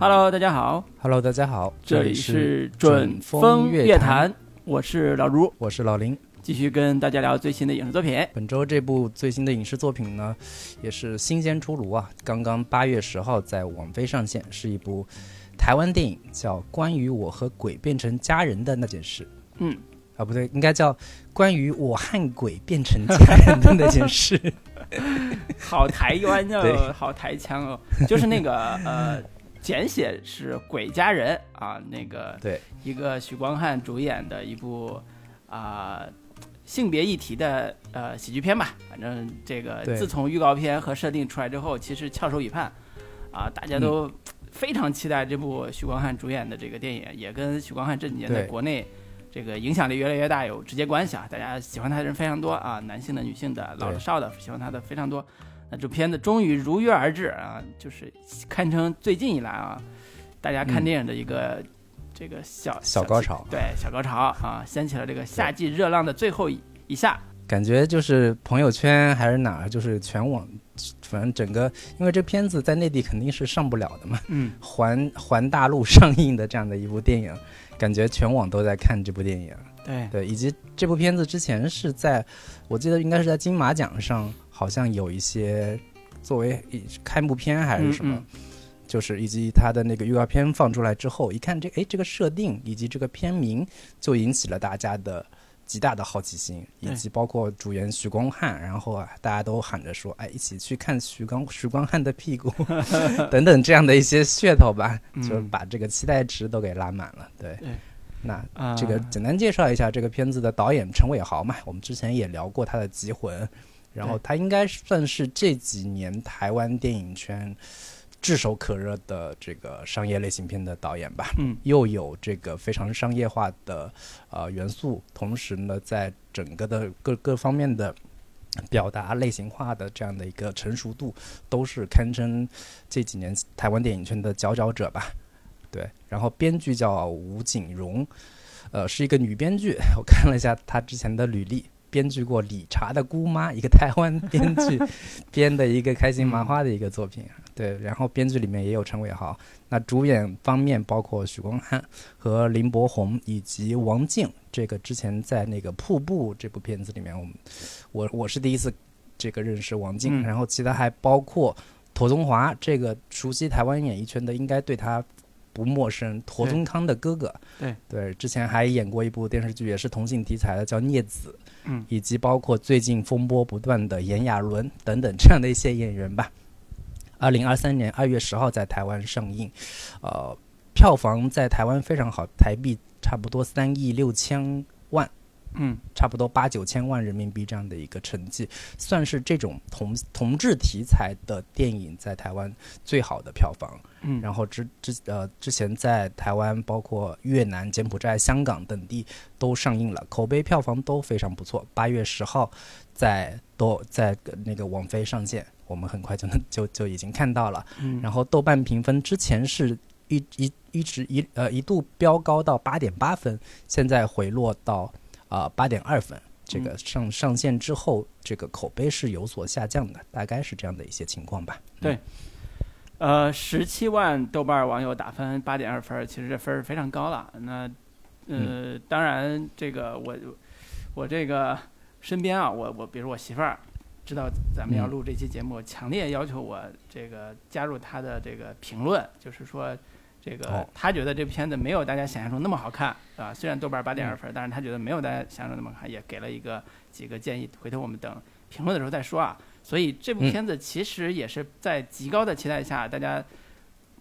Hello，大家好，Hello，大家好，这里是是准风乐乐坛，我是老卢，我是老林。继续跟大家聊最新的影视作品。本周这部最新的影视作品呢，也是新鲜出炉啊，刚刚八月十号在网飞上线，是一部台湾电影，叫《关于我和鬼变成家人的那件事》。嗯，啊，不对，应该叫《关于我和鬼变成家人的那件事》。好台湾 对。哦，好台腔哦，就是那个呃，简写是《鬼家人》啊，那个对，一个许光汉主演的一部啊、性别议题的呃喜剧片吧。反正这个自从预告片和设定出来之后，其实翘首以盼啊，大家都非常期待这部许光汉主演的这个电影，也跟许光汉这几年在国内。这个影响力越来越大，有直接关系啊！大家喜欢他的人非常多啊，男性的、女性的、老的、少的，喜欢他的非常多。那这片子终于如约而至啊，就是堪称最近以来啊，大家看嗯电影的一个、这个小小高潮对小高潮啊，掀起了这个夏季热浪的最后一一下。感觉就是朋友圈还是哪儿，就是全网，反正整个，因为这片子在内地肯定是上不了的嘛，嗯，环环大陆 上映的这样的一部电影，感觉全网都在看这部电影。对，对，以及这部片子之前是在，我记得应该是在金马奖上，好像有一些作为一开幕片还是什么，嗯就是以及它的那个预告片放出来之后，一看这哎这个设定以及这个片名，就引起了大家的极大的好奇心，以及包括主演徐光汉，然后啊大家都喊着说，哎一起去看徐光徐光汉的屁股 等等这样的一些噱头吧，就嗯。把这个期待值都给拉满了。对，对。那啊这个简单介绍一下这个片子的导演陈伟豪嘛，我们之前也聊过他的《集魂》，然后他应该算是这几年台湾电影圈炙手可热的这个商业类型片的导演吧。嗯又有这个非常商业化的呃元素，同时呢，在整个的各各方面的表达类型化的这样的一个成熟度，都是堪称这几年台湾电影圈的佼佼者吧。对，然后编剧叫吴景荣，呃，是一个女编剧。我看了一下她之前的履历，编剧过《理查的姑妈》，一个台湾编剧 编的一个开心麻花的一个作品。对，然后编剧里面也有陈伟豪。那主演方面包括许光汉和林柏宏以及王静。这个之前在那个《瀑布》这部片子里面，我们我我是第一次这个认识王静，嗯然后其他还包括陀宗华，这个熟悉台湾演艺圈的应该对他不陌生，陀宗康的哥哥。对对，之前还演过一部电视剧，也是同性题材的，叫《孽子》。嗯，以及包括最近风波不断的炎亚纶等等这样的一些演员吧。二零二三年二月十号在台湾上映，呃，票房在台湾非常好，台币差不多三亿六千万，嗯差不多八九千万人民币这样的一个成绩，算是这种同同志题材的电影在台湾最好的票房。嗯，然后之之呃之前在台湾、包括越南、柬埔寨、香港等地都上映了，口碑票房都非常不错。八月十号在都在那个网飞上线，我们很快就能就就已经看到了。嗯然后豆瓣评分之前是一一一直一呃一度飙高到八点八分，现在回落到啊八点二分。这个上上线之后，这个口碑是有所下降的，大概是这样的一些情况吧。对呃，十七万豆瓣网友打分八点二分儿，其实这分儿非常高了。那呃，当然这个我我这个身边啊，我我比如我媳妇儿知道咱们要嗯录这期节目，强烈要求我这个加入她的这个评论，就是说这个他觉得这片子没有大家想象中那么好看啊。虽然豆瓣八点二嗯分，但是他觉得没有大家想象中那么好看，也给了一个几个建议，回头我们等评论的时候再说啊。所以这部嗯片子其实也是在极高的期待下，大家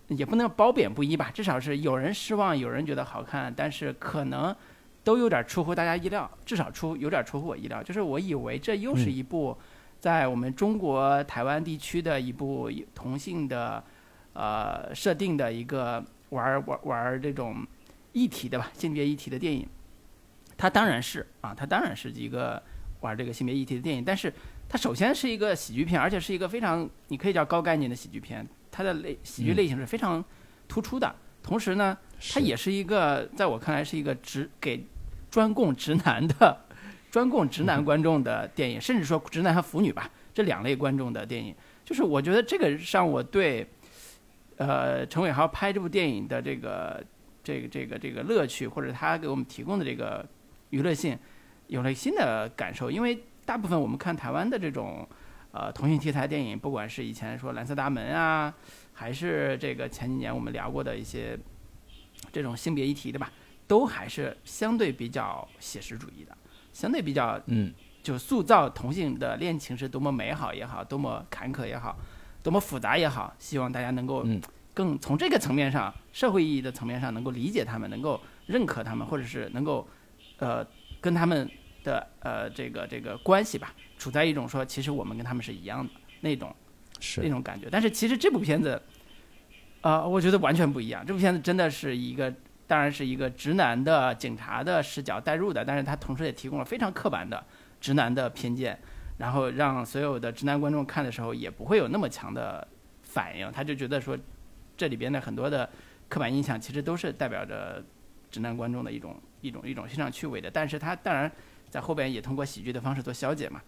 也不能褒贬不一吧，至少是有人失望，有人觉得好看，但是可能都有点出乎大家意料，至少出有点出乎我意料。就是我以为这又是嗯一部在我们中国台湾地区的一部同性的呃设定的一个玩儿玩儿玩儿这种议题的吧，性别议题的电影。它当然是啊，它当然是一个玩这个性别议题的电影，但是它首先是一个喜剧片，而且是一个非常你可以叫高概念的喜剧片，它的类喜剧类型是非常突出的。同时呢，它也是一个在我看来是一个直给专供直男的、专供直男观众的电影，甚至说直男和腐女吧这两类观众的电影。就是我觉得这个让我对呃陈伟豪拍这部电影的这个这个这个这个乐趣，或者他给我们提供的这个娱乐性，有了新的感受。因为大部分我们看台湾的这种呃同性题材电影，不管是以前说《蓝色大门》啊，还是这个前几年我们聊过的一些这种性别议题对吧，都还是相对比较写实主义的，相对比较嗯就塑造同性的恋情是多么美好也好，多么坎坷也好，多么复杂也好，希望大家能够嗯更从这个层面上，社会意义的层面上，能够理解他们，能够认可他们，或者是能够呃跟他们的呃这个这个关系吧，处在一种说其实我们跟他们是一样的那种那种感觉。但是其实这部片子，呃，我觉得完全不一样。这部片子真的是一个，当然是一个直男的警察的视角带入的，但是他同时也提供了非常刻板的直男的偏见，然后让所有的直男观众看的时候也不会有那么强的反应，他就觉得说这里边的很多的刻板印象其实都是代表着直男观众的一种一种一种欣赏趣味的，但是他当然在后边也通过喜剧的方式做消解嘛，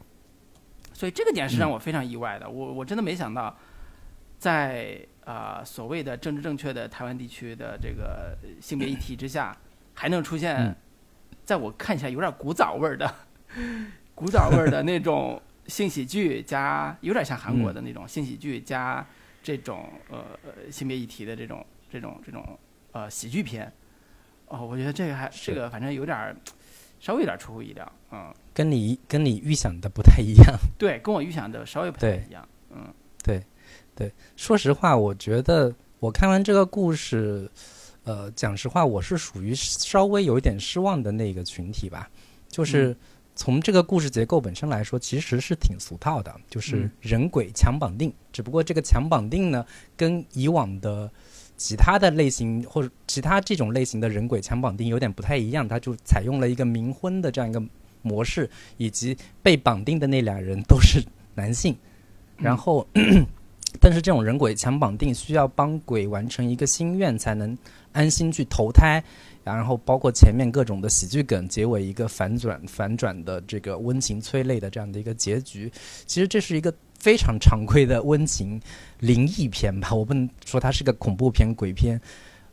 所以这个点是让我非常意外的，我我真的没想到，在啊、呃所谓的政治正确的台湾地区的这个性别议题之下，还能出现嗯，在我看起来有点古早味儿的古早味儿的那种性喜剧加有点像韩国的那种性喜剧加这种呃呃性别议题的这种这种这种呃喜剧片，哦，我觉得这个还这个反正有点儿稍微有点出乎意料，嗯，跟你跟你预想的不太一样。对，跟我预想的稍微不太一样，嗯。对，对，说实话，我觉得我看完这个故事，呃，讲实话，我是属于稍微有一点失望的那个群体吧。就是从这个故事结构本身来说，其实是挺俗套的，就是嗯人鬼强绑定。只不过这个强绑定呢，跟以往的其他的类型或者其他这种类型的人鬼强绑定有点不太一样，它就采用了一个冥婚的这样一个模式，以及被绑定的那俩人都是男性。然后，但是这种人鬼强绑定需要帮鬼完成一个心愿才能安心去投胎，然后包括前面各种的喜剧梗，结尾一个反转反转的这个温情催泪的这样的一个结局。其实这是一个非常常规的温情灵异片吧，我不能说它是个恐怖片、鬼片。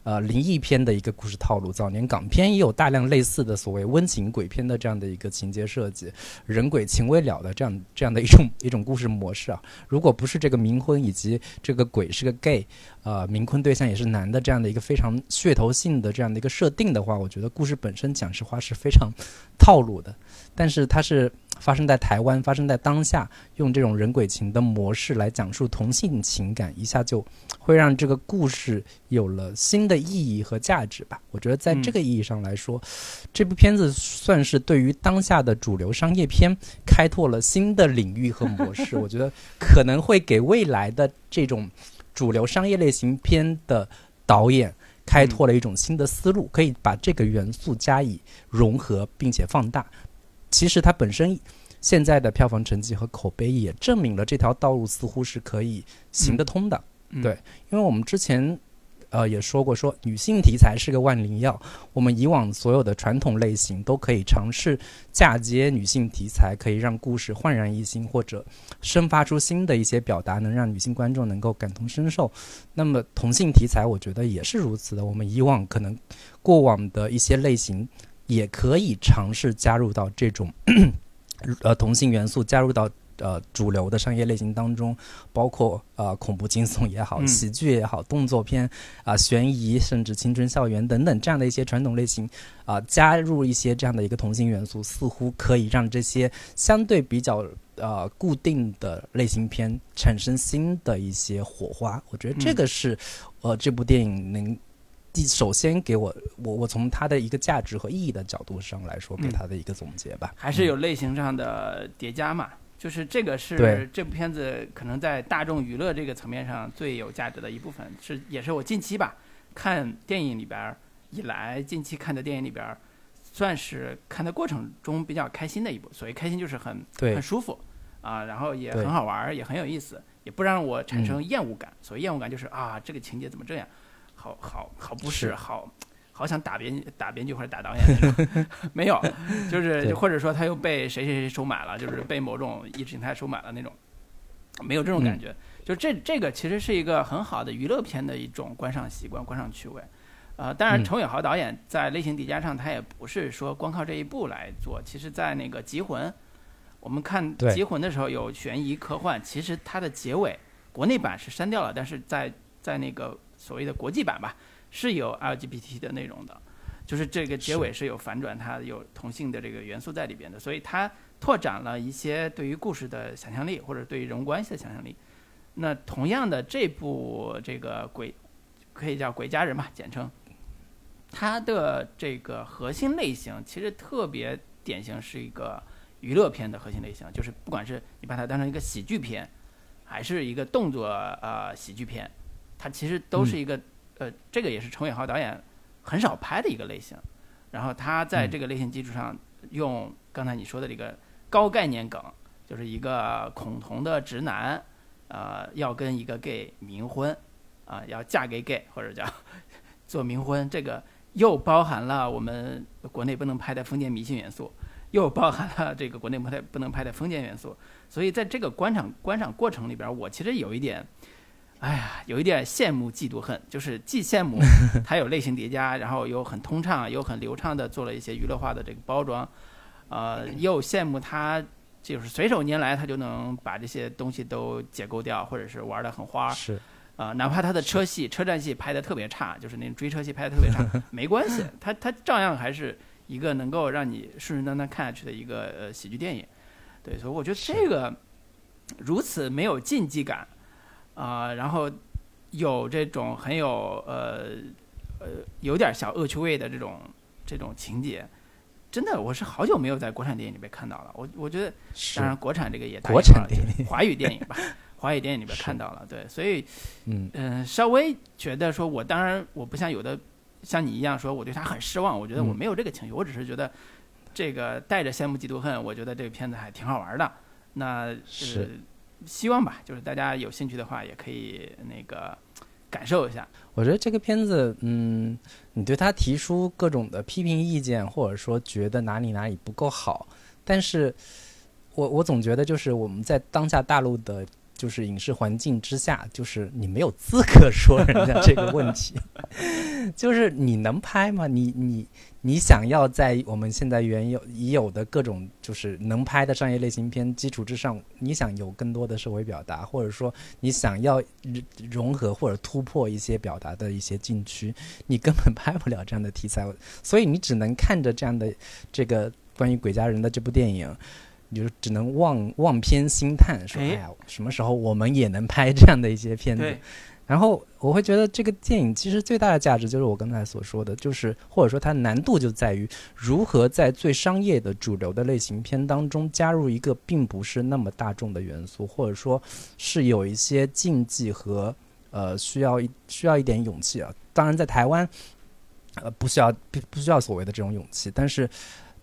呃，灵异片的一个故事套路，早年港片也有大量类似的所谓温情鬼片的这样的一个情节设计，人鬼情未了的这样这样的一种一种故事模式啊。如果不是这个冥婚以及这个鬼是个 gay，呃，冥婚对象也是男的这样的一个非常噱头性的这样的一个设定的话，我觉得故事本身讲实话是非常套路的。但是它是发生在台湾，发生在当下，用这种人鬼情的模式来讲述同性情感，一下就会让这个故事有了新的意义和价值吧。我觉得在这个意义上来说，这部片子算是对于当下的主流商业片开拓了新的领域和模式。我觉得可能会给未来的这种主流商业类型片的导演开拓了一种新的思路，可以把这个元素加以融合并且放大。其实它本身现在的票房成绩和口碑也证明了这条道路似乎是可以行得通的。嗯对因为我们之前呃也说过，说女性题材是个万灵药，我们以往所有的传统类型都可以尝试嫁接女性题材，可以让故事焕然一新，或者生发出新的一些表达，能让女性观众能够感同身受。那么同性题材，我觉得也是如此的。我们以往可能过往的一些类型。也可以尝试加入到这种 呃同性元素，加入到呃主流的商业类型当中，包括呃恐怖惊悚也好，嗯喜剧也好，动作片啊、悬疑，甚至青春校园等等这样的一些传统类型啊、加入一些这样的一个同性元素，似乎可以让这些相对比较呃固定的类型片产生新的一些火花。我觉得这嗯个是、呃这部电影能。第首先给我我我从它的一个价值和意义的角度上来说，给嗯它的一个总结吧。还是有类型上的叠加嘛。就是这个是这部片子可能在大众娱乐这个层面上最有价值的一部分，是也是我近期吧看电影里边儿以来近期看的电影里边儿，算是看的过程中比较开心的一部。所谓开心就是很对很舒服啊，然后也很好玩儿，也很有意思，也不让我产生厌恶感。所谓厌恶感就是啊，这个情节怎么这样，好好好不是是好。好想打编打编剧或者打导演那种，没有，就是对或者说他又被谁谁谁收买了，就是被某种意识形态收买了那种。没有这种感觉。就这这个其实是一个很好的娱乐片的一种观赏习惯、观赏趣味。呃，当然，程伟豪导演在类型叠加上，他也不是说光靠这一部来做。其实，在那个《极魂》，我们看《极魂》的时候有悬疑科幻，其实它的结尾国内版是删掉了，但是在在那个所谓的国际版吧，是有 LGBT 的内容的，就是这个结尾是有反转，它有同性的这个元素在里边的，所以它拓展了一些对于故事的想象力，或者对于人物关系的想象力。那同样的，这部这个鬼可以叫《鬼家人》吧，简称。它的这个核心类型其实特别典型，是一个娱乐片的核心类型，就是不管是你把它当成一个喜剧片，还是一个动作呃喜剧片，它其实都是一个呃，这个也是程伟豪导演很少拍的一个类型。然后他在这个类型基础上，用刚才你说的这个高概念梗，就是一个恐同的直男，呃，要跟一个 gay 冥婚，啊，要嫁给 gay 或者叫 做冥婚，这个。又包含了我们国内不能拍的封建迷信元素，又包含了这个国内不太不能拍的封建元素，所以在这个观赏观赏过程里边，我其实有一点，哎呀，有一点羡慕嫉妒恨，就是既羡慕 它有类型叠加，然后又很通畅又很流畅的做了一些娱乐化的这个包装，呃，又羡慕它就是随手拈来，它就能把这些东西都解构掉，或者是玩的很花。是。啊，哪怕他的车戏、车站戏拍的特别差，就是那种追车戏拍的特别差，没关系，他他照样还是一个能够让你顺顺当当看下去的一个呃喜剧电影。对，所以我觉得这个如此没有禁忌感啊，然后有这种很有呃呃有点小恶趣味的这种这种情节，真的我是好久没有在国产电影里面看到了。我我觉得，当然国产这个也国产电影，华语电影吧。华语电影里边看到了，对，所以，嗯嗯，稍微觉得说，我当然我不像有的像你一样说我对他很失望，我觉得我没有这个情绪，我只是觉得这个带着羡慕嫉妒恨，我觉得这个片子还挺好玩的。那是希望吧，就是大家有兴趣的话，也可以那个感受一下。我觉得这个片子，嗯，你对他提出各种的批评意见，或者说觉得哪里哪里不够好，但是我我总觉得就是我们在当下大陆的。就是影视环境之下，就是你没有资格说人家这个问题。就是你能拍吗？你你你想要在我们现在原有已有的各种就是能拍的商业类型片基础之上，你想有更多的社会表达，或者说你想要融合或者突破一些表达的一些禁区，你根本拍不了这样的题材。所以你只能看着这样的这个关于鬼家人的这部电影。你就只能望望片兴叹，说：“哎呀，什么时候我们也能拍这样的一些片子？”然后我会觉得这个电影其实最大的价值就是我刚才所说的，就是或者说它难度就在于如何在最商业的主流的类型片当中加入一个并不是那么大众的元素，或者说是有一些禁忌和呃需要一需要一点勇气啊。当然，在台湾，呃，不需要不 不需要所谓的这种勇气，但是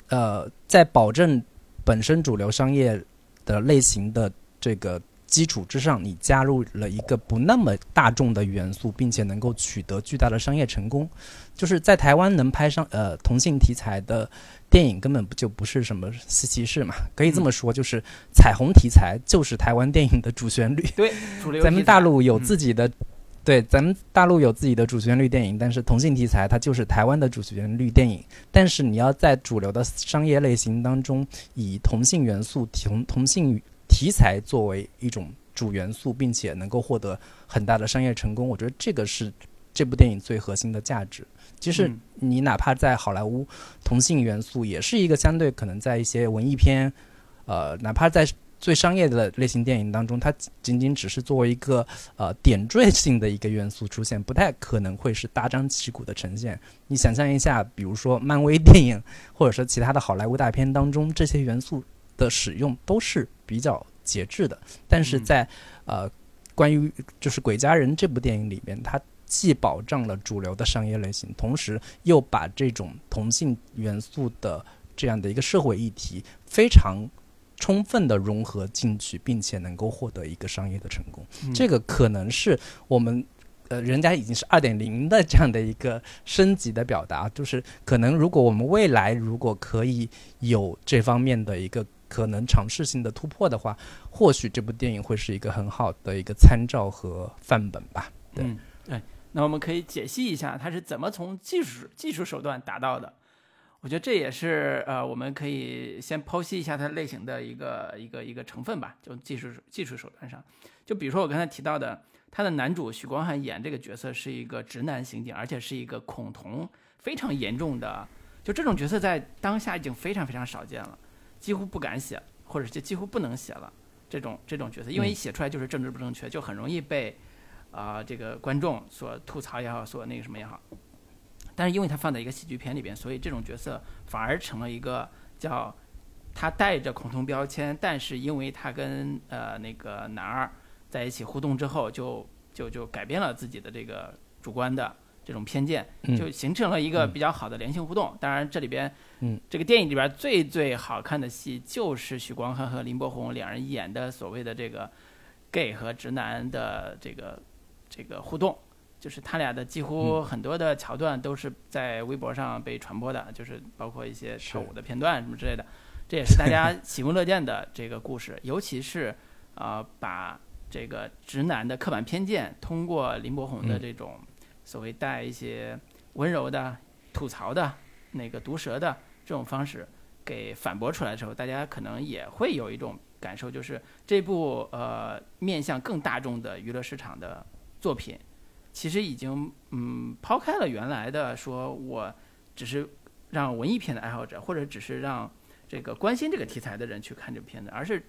呃，在保证。本身主流商业的类型的这个基础之上，你加入了一个不那么大众的元素，并且能够取得巨大的商业成功，就是在台湾能拍上呃同性题材的电影，根本不就不是什么稀奇事嘛？可以这么说，就是彩虹题材就是台湾电影的主旋律。对，主流。咱们大陆有自己的。对，咱们大陆有自己的主旋律电影，但是同性题材它就是台湾的主旋律电影。但是你要在主流的商业类型当中，以同性元素、同同性题材作为一种主元素，并且能够获得很大的商业成功，我觉得这个是这部电影最核心的价值。其实你哪怕在好莱坞，同性元素也是一个相对可能在一些文艺片，呃，哪怕在。最商业的类型电影当中，它仅仅只是作为一个呃点缀性的一个元素出现，不太可能会是大张旗鼓的呈现。你想象一下，比如说漫威电影，或者说其他的好莱坞大片当中，这些元素的使用都是比较节制的。但是在呃关于就是《鬼家人》这部电影里面，它既保障了主流的商业类型，同时又把这种同性元素的这样的一个社会议题非常。充分的融合进去，并且能够获得一个商业的成功，这个可能是我们呃，人家已经是二点零的这样的一个升级的表达，就是可能如果我们未来如果可以有这方面的一个可能尝试性的突破的话，或许这部电影会是一个很好的一个参照和范本吧。对，嗯，对。那我们可以解析一下它是怎么从技术技术手段达到的。我觉得这也是呃，我们可以先剖析一下它类型的一个一个一个成分吧，就技术技术手段上。就比如说我刚才提到的，他的男主许光汉演这个角色是一个直男刑警，而且是一个恐同非常严重的，就这种角色在当下已经非常非常少见了，几乎不敢写，或者就几乎不能写了这种这种角色，因为一写出来就是政治不正确，就很容易被啊这个观众所吐槽也好，所那个什么也好。但是因为他放在一个喜剧片里边，所以这种角色反而成了一个叫他带着恐同标签，但是因为他跟呃那个男二在一起互动之后，就就就改变了自己的这个主观的这种偏见，就形成了一个比较好的良性互动。当然这里边，嗯，这个电影里边最最好看的戏就是许光汉和林柏宏两人演的所谓的这个 gay 和直男的这个这个互动。就是他俩的几乎很多的桥段都是在微博上被传播的，就是包括一些跳舞的片段什么之类的，这也是大家 喜闻乐见的这个故事。尤其是啊，把这个直男的刻板偏见通过林柏宏的这种所谓带一些温柔的吐槽的那个毒舌的这种方式给反驳出来的时候，大家可能也会有一种感受，就是这部呃面向更大众的娱乐市场的作品。其实已经嗯抛开了原来的说，我只是让文艺片的爱好者，或者只是让这个关心这个题材的人去看这部片子，而是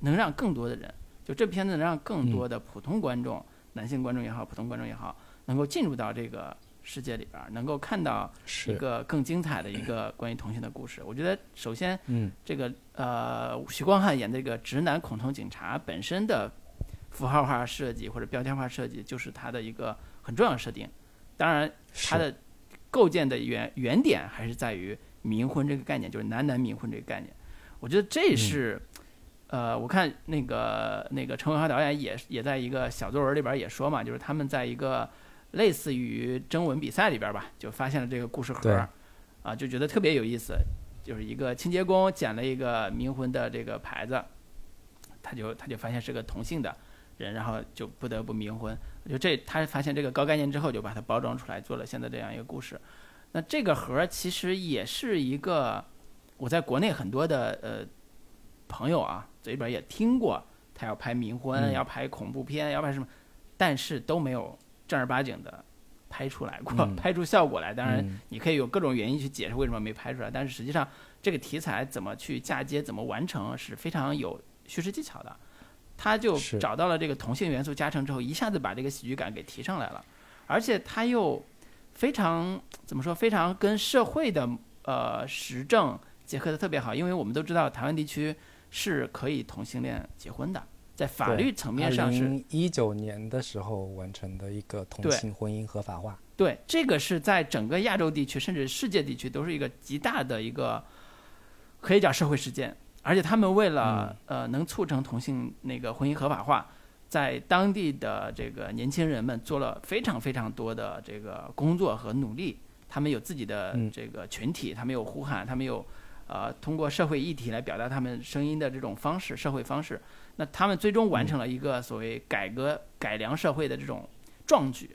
能让更多的人，就这片子能让更多的普通观众，男性观众也好，普通观众也好，能够进入到这个世界里边，能够看到一个更精彩的一个关于同性的故事。我觉得首先，嗯，这个呃，许光汉演这个直男恐同警察本身的。符号化设计或者标签化设计就是它的一个很重要的设定，当然它的构建的原原点还是在于冥婚这个概念，就是男男冥婚这个概念。我觉得这是，呃，我看那个那个陈伟华导演也也在一个小作文里边也说嘛，就是他们在一个类似于征文比赛里边吧，就发现了这个故事盒，啊，就觉得特别有意思，就是一个清洁工捡了一个冥婚的这个牌子，他就他就发现是个同性的。人，然后就不得不冥婚。就这，他发现这个高概念之后，就把它包装出来，做了现在这样一个故事。那这个盒其实也是一个，我在国内很多的呃朋友啊嘴里边也听过，他要拍冥婚，要拍恐怖片，要拍什么，但是都没有正儿八经的拍出来过，拍出效果来。当然，你可以有各种原因去解释为什么没拍出来，但是实际上这个题材怎么去嫁接，怎么完成，是非常有叙事技巧的。他就找到了这个同性元素加成之后，一下子把这个喜剧感给提上来了，而且他又非常怎么说，非常跟社会的呃时政结合的特别好，因为我们都知道台湾地区是可以同性恋结婚的，在法律层面上是一九年的时候完成的一个同性婚姻合法化。对，这个是在整个亚洲地区甚至世界地区都是一个极大的一个可以讲社会事件。而且他们为了呃能促成同性那个婚姻合法化，在当地的这个年轻人们做了非常非常多的这个工作和努力。他们有自己的这个群体，他们有呼喊，他们有呃通过社会议题来表达他们声音的这种方式，社会方式。那他们最终完成了一个所谓改革改良社会的这种壮举，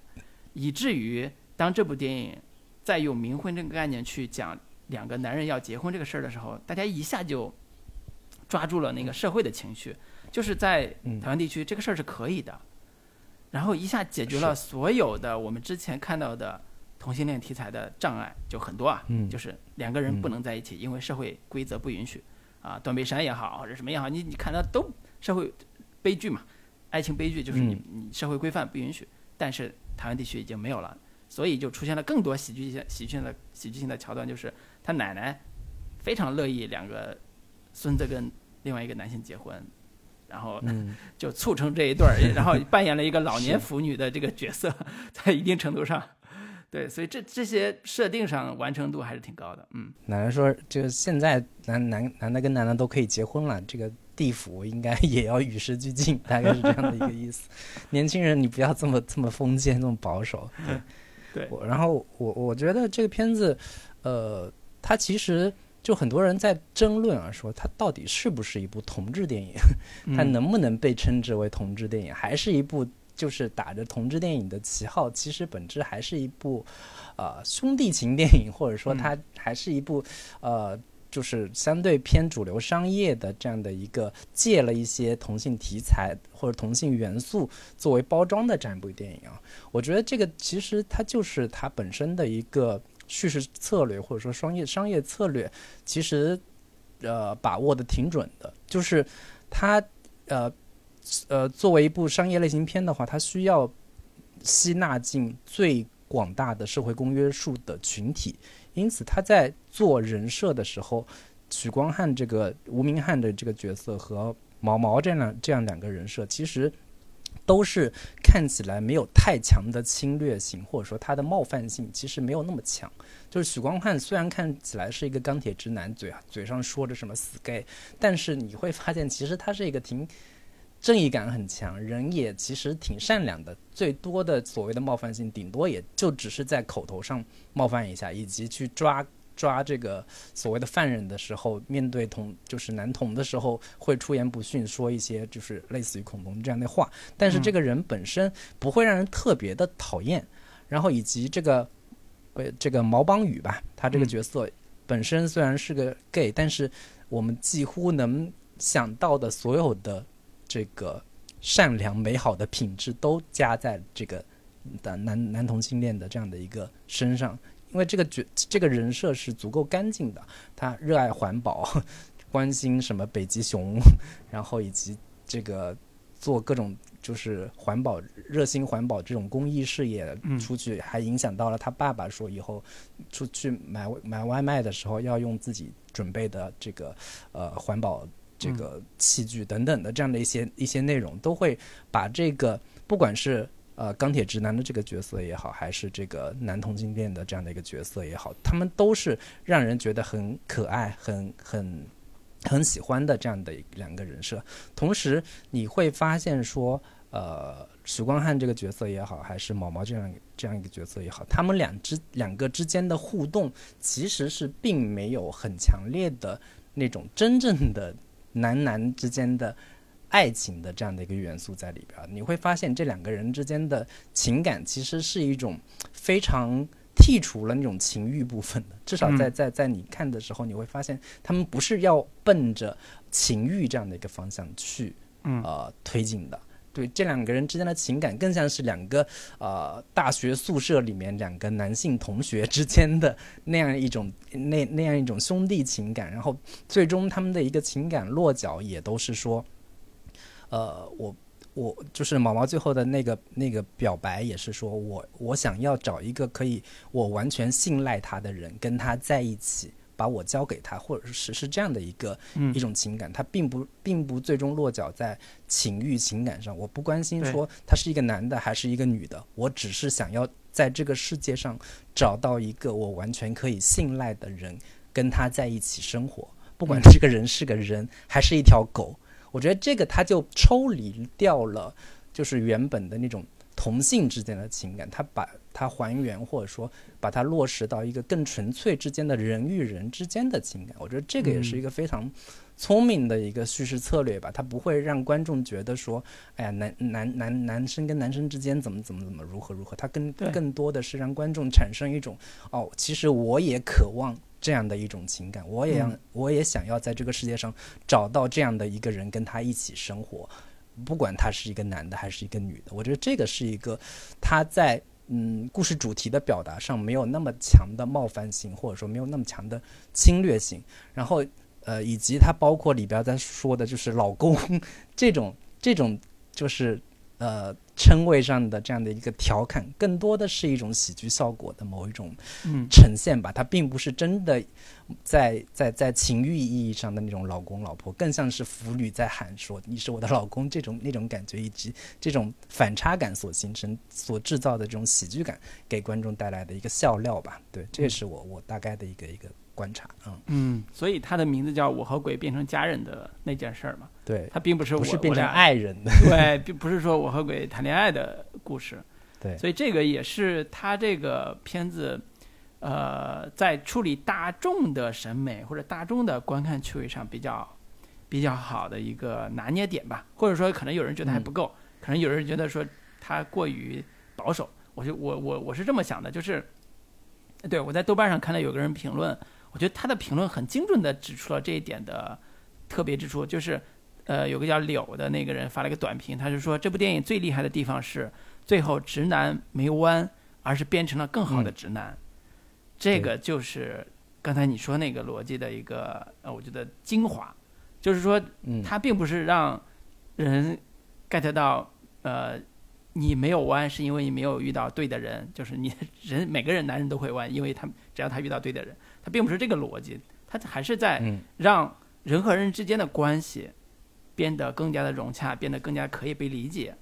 以至于当这部电影再用冥婚这个概念去讲两个男人要结婚这个事儿的时候，大家一下就。抓住了那个社会的情绪，就是在台湾地区这个事儿是可以的，然后一下解决了所有的我们之前看到的同性恋题材的障碍，就很多啊，就是两个人不能在一起，因为社会规则不允许，啊，断背山也好，或者什么也好，你你看到都社会悲剧嘛，爱情悲剧就是你你社会规范不允许，但是台湾地区已经没有了，所以就出现了更多喜剧性喜剧性的喜剧性的桥段，就是他奶奶非常乐意两个。孙子跟另外一个男性结婚，然后 就促成这一对儿，然后扮演了一个老年腐女的这个角色，在一定程度上，对，所以这这些设定上完成度还是挺高的。嗯，奶奶说，这个现在男男男的跟男的都可以结婚了，这个地府应该也要与时俱进，大概是这样的一个意思。年轻人，你不要这么这么封建，这么保守。对，然后我我觉得这个片子，呃，它其实。就很多人在争论啊，说它到底是不是一部同志电影，它嗯能不能被称之为同志电影，还是一部就是打着同志电影的旗号，其实本质还是一部呃兄弟情电影，或者说它还是一部呃。就是相对偏主流商业的这样的一个借了一些同性题材或者同性元素作为包装的这样一部电影啊，我觉得这个其实它就是它本身的一个叙事策略或者说商业商业策略，其实呃把握的挺准的，就是它呃呃作为一部商业类型片的话，它需要吸纳进最广大的社会公约数的群体，因此他在做人设的时候，许光汉这个吴明翰的这个角色和毛毛这样这样两个人设，其实都是看起来没有太强的侵略性，或者说他的冒犯性其实没有那么强。就是许光汉虽然看起来是一个钢铁直男，嘴嘴上说着什么死 gay，但是你会发现其实他是一个挺正义感很强，人也其实挺善良的。最多的所谓的冒犯性，顶多也就只是在口头上冒犯一下，以及去抓抓这个所谓的犯人的时候，面对同就是男童的时候，会出言不逊，说一些就是类似于恐龙这样的话。但是这个人本身不会让人特别的讨厌，然后以及这个呃这个毛邦宇吧，他这个嗯。角色本身虽然是个 gay，但是我们几乎能想到的所有的这个善良美好的品质都加在这个男男男同性恋的这样的一个身上，因为这个角这个人设是足够干净的，他热爱环保，关心什么北极熊，然后以及这个做各种就是环保热心环保这种公益事业嗯。出去，还影响到了他爸爸说以后出去买买外卖的时候要用自己准备的这个呃环保这个器具等等的这样的一些一些内容，都会把这个不管是呃钢铁直男的这个角色也好，还是这个男同性恋的这样的一个角色也好，他们都是让人觉得很可爱、很很很喜欢的这样的两个人设。同时，你会发现说，呃，许光汉这个角色也好，还是毛毛这样这样一个角色也好，他们两之两个之间的互动，其实是并没有很强烈的那种真正的男男之间的爱情的这样的一个元素在里边儿。你会发现这两个人之间的情感其实是一种非常剔除了那种情欲部分的，至少在嗯在在你看的时候，你会发现他们不是要奔着情欲这样的一个方向去嗯呃推进的。对这两个人之间的情感，更像是两个呃大学宿舍里面两个男性同学之间的那样一种那那样一种兄弟情感，然后最终他们的一个情感落脚也都是说，呃，我我就是毛毛最后的那个那个表白也是说我我想要找一个可以我完全信赖他的人跟他在一起，把我交给他，或者是是这样的一个嗯一种情感，他并不并不最终落脚在情欲情感上。我不关心说他是一个男的还是一个女的，我只是想要在这个世界上找到一个我完全可以信赖的人，跟他在一起生活。不管这个人是个人还是一条狗，我觉得这个它就抽离掉了，就是原本的那种同性之间的情感，它把它还原或者说把它落实到一个更纯粹之间的人与人之间的情感。我觉得这个也是一个非常聪明的一个叙事策略吧，它不会让观众觉得说，哎呀，男男男男生跟男生之间怎么怎么怎么如何如何，它更更多的是让观众产生一种哦，其实我也渴望。这样的一种情感，我也我也想要在这个世界上找到这样的一个人，跟他一起生活，不管他是一个男的还是一个女的，我觉得这个是一个他在嗯故事主题的表达上没有那么强的冒犯性，或者说没有那么强的侵略性，然后呃以及他包括里边在说的就是老公 这种这种就是呃称谓上的这样的一个调侃，更多的是一种喜剧效果的某一种嗯呈现吧，它并不是真的在在在情欲意义上的那种老公老婆，更像是腐女在喊说你是我的老公这种那种感觉，以及这种反差感所形成所制造的这种喜剧感，给观众带来的一个笑料吧。对，这也是我我大概的一个一个观察。嗯，嗯，所以他的名字叫《我和鬼变成家人的那件事儿》嘛，对，他并不是我不是变成爱人的。对，并不是说我和鬼谈恋爱的故事。对，所以这个也是他这个片子，呃，在处理大众的审美或者大众的观看趣味上比较比较好的一个拿捏点吧，或者说可能有人觉得还不够，可能有人觉得说他过于保守。我就我我我是这么想的，就是对我在豆瓣上看到有个人评论，我觉得他的评论很精准的指出了这一点的特别之处，就是呃有个叫柳的那个人发了一个短评，他是说这部电影最厉害的地方是最后直男没弯，而是变成了更好的直男。这个就是刚才你说那个逻辑的一个呃，我觉得精华，就是说，他并不是让人 get 到呃，你没有弯是因为你没有遇到对的人，就是你 人每个人男人都会弯，因为他只要他遇到对的人，他并不是这个逻辑，他还是在让人和人之间的关系变得更加的融洽，变得更加可以被理解，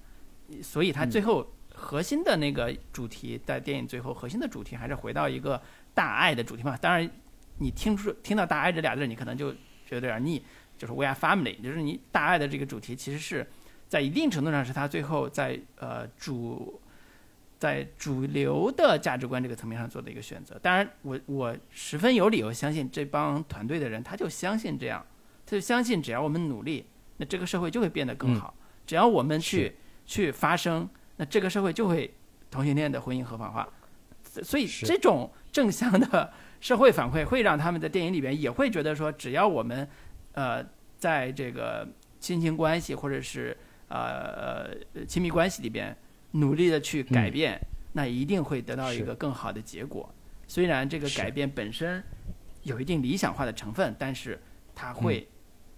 所以他最后核心的那个主题在电影最后核心的主题还是回到一个。大爱的主题嘛，当然，你听出听到“大爱”这俩字，你可能就觉得有点腻。就是 “We are family”，就是你大爱的这个主题，其实是在一定程度上是他最后在呃主在主流的价值观这个层面上做的一个选择。当然，我我十分有理由相信这帮团队的人，他就相信这样，他就相信只要我们努力，那这个社会就会变得更好。只要我们去去发声，那这个社会就会同性恋的婚姻合法化。所以这种。正向的 社会反馈会让他们在电影里边也会觉得说，只要我们，呃，在这个亲情关系或者是呃亲密关系里边努力的去改变，那一定会得到一个更好的结果。虽然这个改变本身有一定理想化的成分，但是它会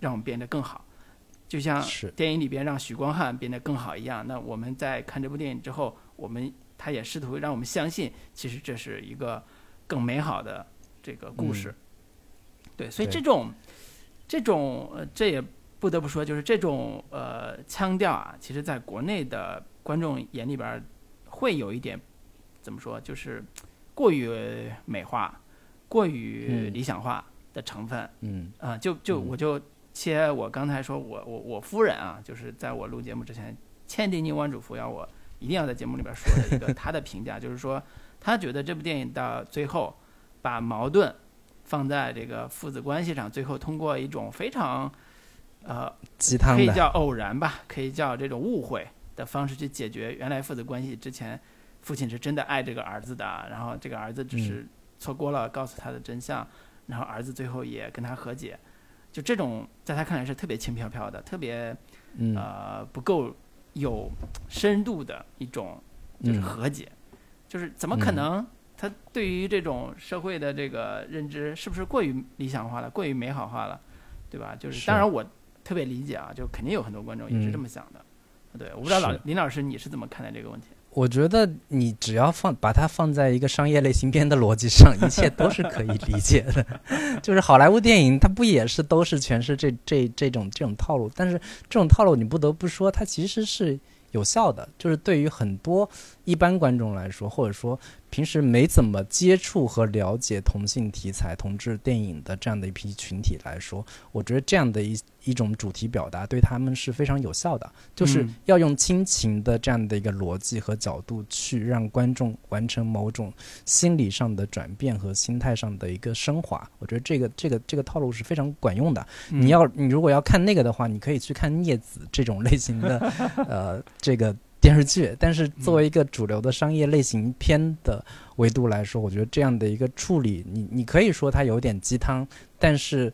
让我们变得更好。就像电影里边让许光汉变得更好一样，那我们在看这部电影之后，我们他也试图让我们相信，其实这是一个。更美好的这个故事，对，所以这种这种呃，这也不得不说，就是这种呃腔调啊，其实在国内的观众眼里边会有一点怎么说，就是过于美化、过于理想化的成分。嗯啊，就就我就切我刚才说我我我夫人啊，就是在我录节目之前，千叮咛万嘱咐要我一定要在节目里边说的一个 他的评价，就是说。他觉得这部电影到最后，把矛盾放在这个父子关系上，最后通过一种非常呃鸡汤可以叫偶然吧，可以叫这种误会的方式去解决原来父子关系之前，父亲是真的爱这个儿子的，然后这个儿子只是错过了告诉他的真相，然后儿子最后也跟他和解，就这种在他看来是特别轻飘飘的，特别呃不够有深度的一种就是和解。就是怎么可能？他对于这种社会的这个认知，是不是过于理想化了，过于美好化了，对吧？就是当然，我特别理解啊，就肯定有很多观众也是这么想的。对，我不知道老林老师你是怎么看待这个问题？我觉得你只要放把它放在一个商业类型片的逻辑上，一切都是可以理解的。就是好莱坞电影，它不也是都是全是这这这种这种套路？但是这种套路，你不得不说，它其实是有效的。就是对于很多一般观众来说，或者说。平时没怎么接触和了解同性题材、同志电影的这样的一批群体来说，我觉得这样的一一种主题表达对他们是非常有效的，就是要用亲情的这样的一个逻辑和角度去让观众完成某种心理上的转变和心态上的一个升华。我觉得这个这个这个套路是非常管用的。你要你如果要看那个的话，你可以去看《孽子》这种类型的，呃，这个。电视剧，但是作为一个主流的商业类型片的维度来说，我觉得这样的一个处理，你你可以说它有点鸡汤，但是，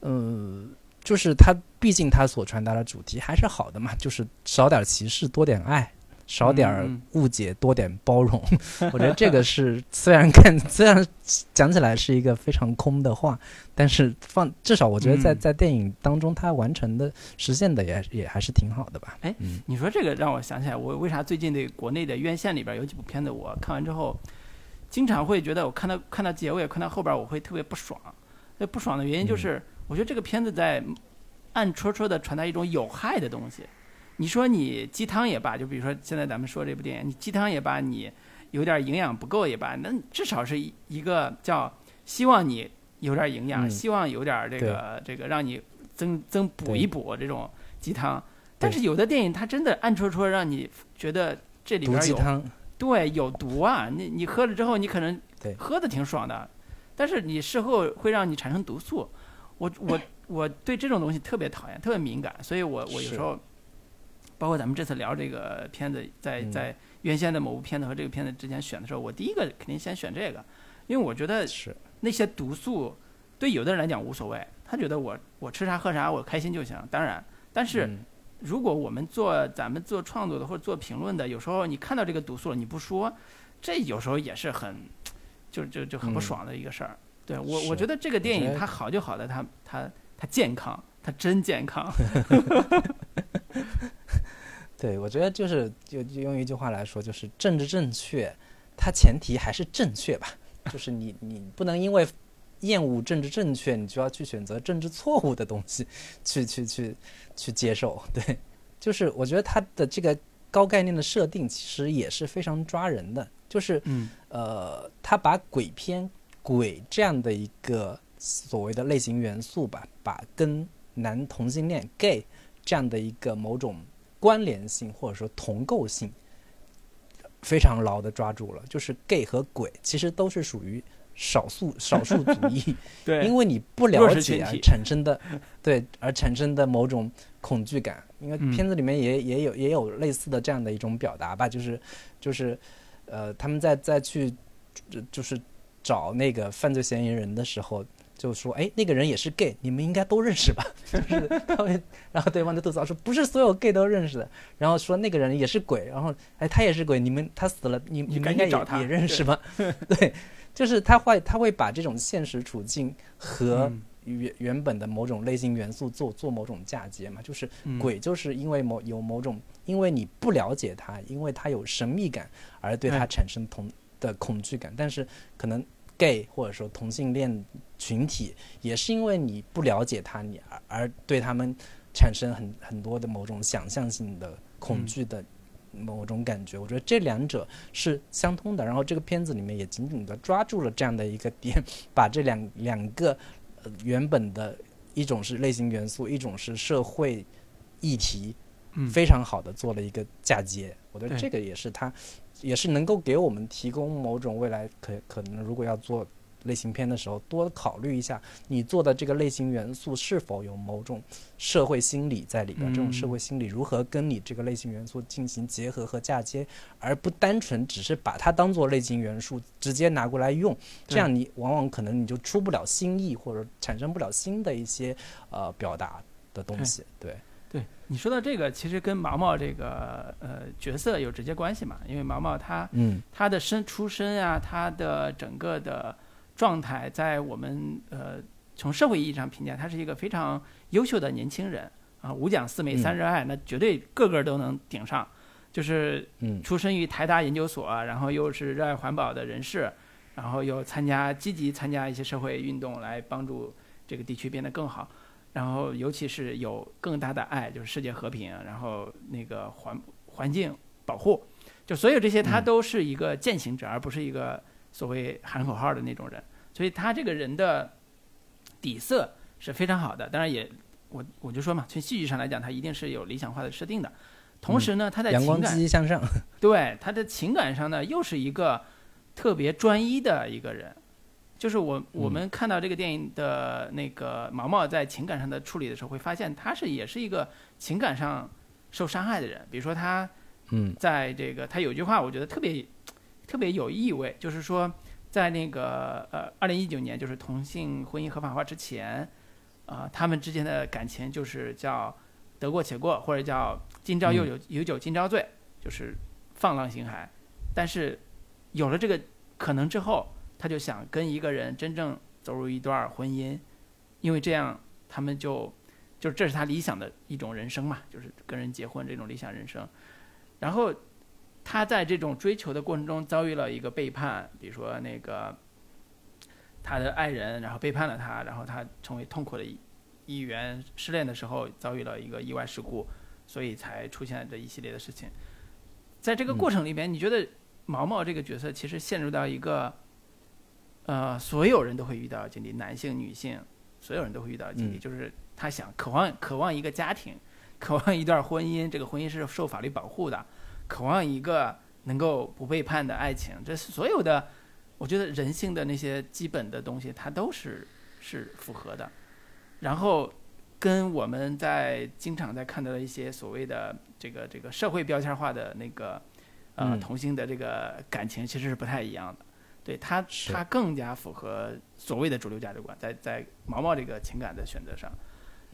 呃，就是它毕竟它所传达的主题还是好的嘛，就是少点歧视，多点爱。少点误解，多点包容。我觉得这个是虽然看虽然讲起来是一个非常空的话，但是放至少我觉得在在电影当中，它完成的实现的也也还是挺好的吧。哎，你说这个让我想起来，我为啥最近的国内的院线里边有几部片子，我看完之后，经常会觉得我看到看到结尾，看到后边我会特别不爽。那不爽的原因就是，我觉得这个片子在暗戳戳的传达一种有害的东西。你说你鸡汤也罢，就比如说现在咱们说这部电影，你鸡汤也罢，你有点营养不够也罢，那至少是一个叫希望你有点营养，希望有点这个这个让你增增补一补这种鸡汤。但是有的电影它真的暗戳戳让你觉得这里边有对有毒啊！你你喝了之后，你可能，喝的挺爽的，但是你事后会让你产生毒素。我我我对这种东西特别讨厌，特别敏感，所以我我有时候，包括咱们这次聊这个片子，在在原先的某部片子和这个片子之间选的时候，我第一个肯定先选这个，因为我觉得是那些毒素对有的人来讲无所谓，他觉得我我吃啥喝啥我开心就行。当然，但是如果我们做咱们做创作的或者做评论的，有时候你看到这个毒素了你不说，这有时候也是很就就就很不爽的一个事儿。对我，我觉得这个电影它好就好在它它它健康，它真健康。对，我觉得就是就就用一句话来说，就是政治正确，它前提还是正确吧。就是你 你不能因为厌恶政治正确，你就要去选择政治错误的东西，去去去去接受。对，就是我觉得它的这个高概念的设定其实也是非常抓人的。就是嗯呃，他把鬼片。鬼这样的一个所谓的类型元素吧，把跟男同性恋 gay 这样的一个某种关联性或者说同构性非常牢的抓住了。就是 gay 和鬼其实都是属于少数 少数族裔，对，因为你不了解而产生的，对而产生的某种恐惧感。因为片子里面也也有也有类似的这样的一种表达吧，就是就是呃他们在在去就是。找那个犯罪嫌疑人的时候，就说：“哎，那个人也是 gay，你们应该都认识吧？” 就是他会，然后对方就吐槽说：“不是所有 gay 都认识的。”然后说那个人也是鬼，然后哎，他也是鬼，你们他死了，你你们应该也也认识吧？对，就是他会他会把这种现实处境和原原本的某种类型元素做做某种嫁接嘛，就是鬼就是因为某有某种，因为你不了解他，因为他有神秘感而对他产生同。的恐惧感，但是可能 gay 或者说同性恋群体也是因为你不了解他，你而而对他们产生很很多的某种想象性的恐惧的某种感觉。我觉得这两者是相通的。然后这个片子里面也紧紧的抓住了这样的一个点，把这两两个原本的一种是类型元素，一种是社会议题，非常好的做了一个嫁接。我觉得这个也是他。也是能够给我们提供某种未来可可能，如果要做类型片的时候，多考虑一下你做的这个类型元素是否有某种社会心理在里边，这种社会心理如何跟你这个类型元素进行结合和嫁接，而不单纯只是把它当做类型元素直接拿过来用，这样你往往可能你就出不了新意，或者产生不了新的一些呃表达的东西，对。对你说到这个，其实跟毛毛这个呃角色有直接关系嘛？因为毛毛他，嗯，他的身出身啊，他的整个的状态，在我们呃从社会意义上评价，他是一个非常优秀的年轻人啊，五讲四美三热爱，那绝对个个都能顶上。就是出身于台达研究所，然后又是热爱环保的人士，然后又参加积极参加一些社会运动，来帮助这个地区变得更好。然后，尤其是有更大的爱，就是世界和平，然后那个环环境保护，就所有这些，他都是一个践行者，而不是一个所谓喊口号的那种人。所以他这个人的底色是非常好的。当然，也我我就说嘛，从戏剧上来讲，他一定是有理想化的设定的。同时呢，他在阳光积极向上，对他的情感上呢，又是一个特别专一的一个人。就是我我们看到这个电影的那个毛毛在情感上的处理的时候，会发现他是也是一个情感上受伤害的人。比如说他，嗯，在这个他有句话，我觉得特别特别有意味，就是说在那个呃二零一九年，就是同性婚姻合法化之前，啊，他们之间的感情就是叫得过且过，或者叫今朝又有有酒今朝醉，就是放浪形骸。但是有了这个可能之后。他就想跟一个人真正走入一段婚姻，因为这样他们就，就是这是他理想的一种人生嘛，就是跟人结婚这种理想人生。然后他在这种追求的过程中遭遇了一个背叛，比如说那个他的爱人，然后背叛了他，然后他成为痛苦的一员。失恋的时候遭遇了一个意外事故，所以才出现这一系列的事情。在这个过程里边，你觉得毛毛这个角色其实陷入到一个。呃，所有人都会遇到经历，男性、女性，所有人都会遇到经历，就是他想渴望渴望一个家庭，渴望一段婚姻，这个婚姻是受法律保护的，渴望一个能够不背叛的爱情，这是所有的我觉得人性的那些基本的东西，它都是是符合的。然后跟我们在经常在看到的一些所谓的这个这个社会标签化的那个呃嗯同性的这个感情，其实是不太一样的。对它，是。它更加符合所谓的主流价值观，在在毛毛这个情感的选择上，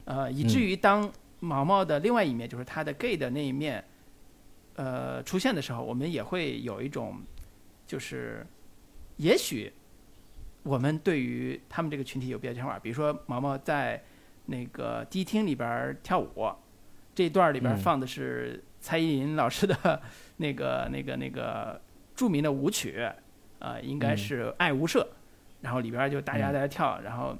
呃，以至嗯。于当毛毛的另外一面，就是他的 gay 的那一面，呃，出现的时候，我们也会有一种，就是，也许我们对于他们这个群体有标签化，比如说毛毛在那个迪厅里边儿跳舞，这一段儿里边放的是蔡依林老师的 那个那个那个著名的舞曲，呃，应该嗯是《爱无赦》，然后里边就大家嗯在那跳，然后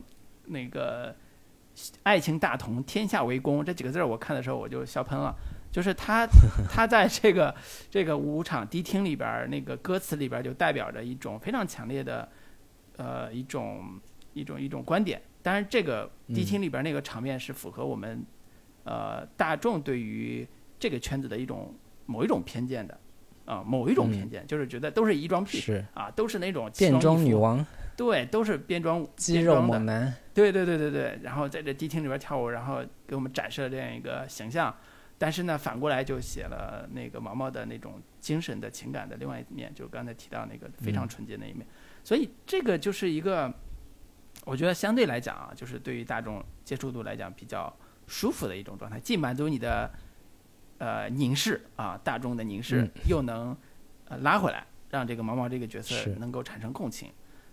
那个“爱情大同，天下为公”这几个字儿，我看的时候我就笑喷了。就是他，他在这个这个舞场迪厅里边，那个歌词里边就代表着一种非常强烈的，呃，一种一种一种观点。当然，这个迪厅里边那个场面是符合我们，呃，大众对于这个圈子的一种某一种偏见的，啊、某一种偏见，就是觉得都是衣装癖是。啊，都是那种奇变装，女王，对，都是变装肌肉猛男，对对对对对，然后在这迪厅里边跳舞，然后给我们展示了这样一个形象。但是呢，反过来就写了那个毛毛的那种精神的情感的另外一面，就刚才提到那个非常嗯。纯洁那一面。所以这个就是一个，我觉得相对来讲啊，就是对于大众接触度来讲比较舒服的一种状态，既满足你的呃凝视啊，大众的凝视，嗯又能呃拉回来，让这个毛毛这个角色能够产生共情。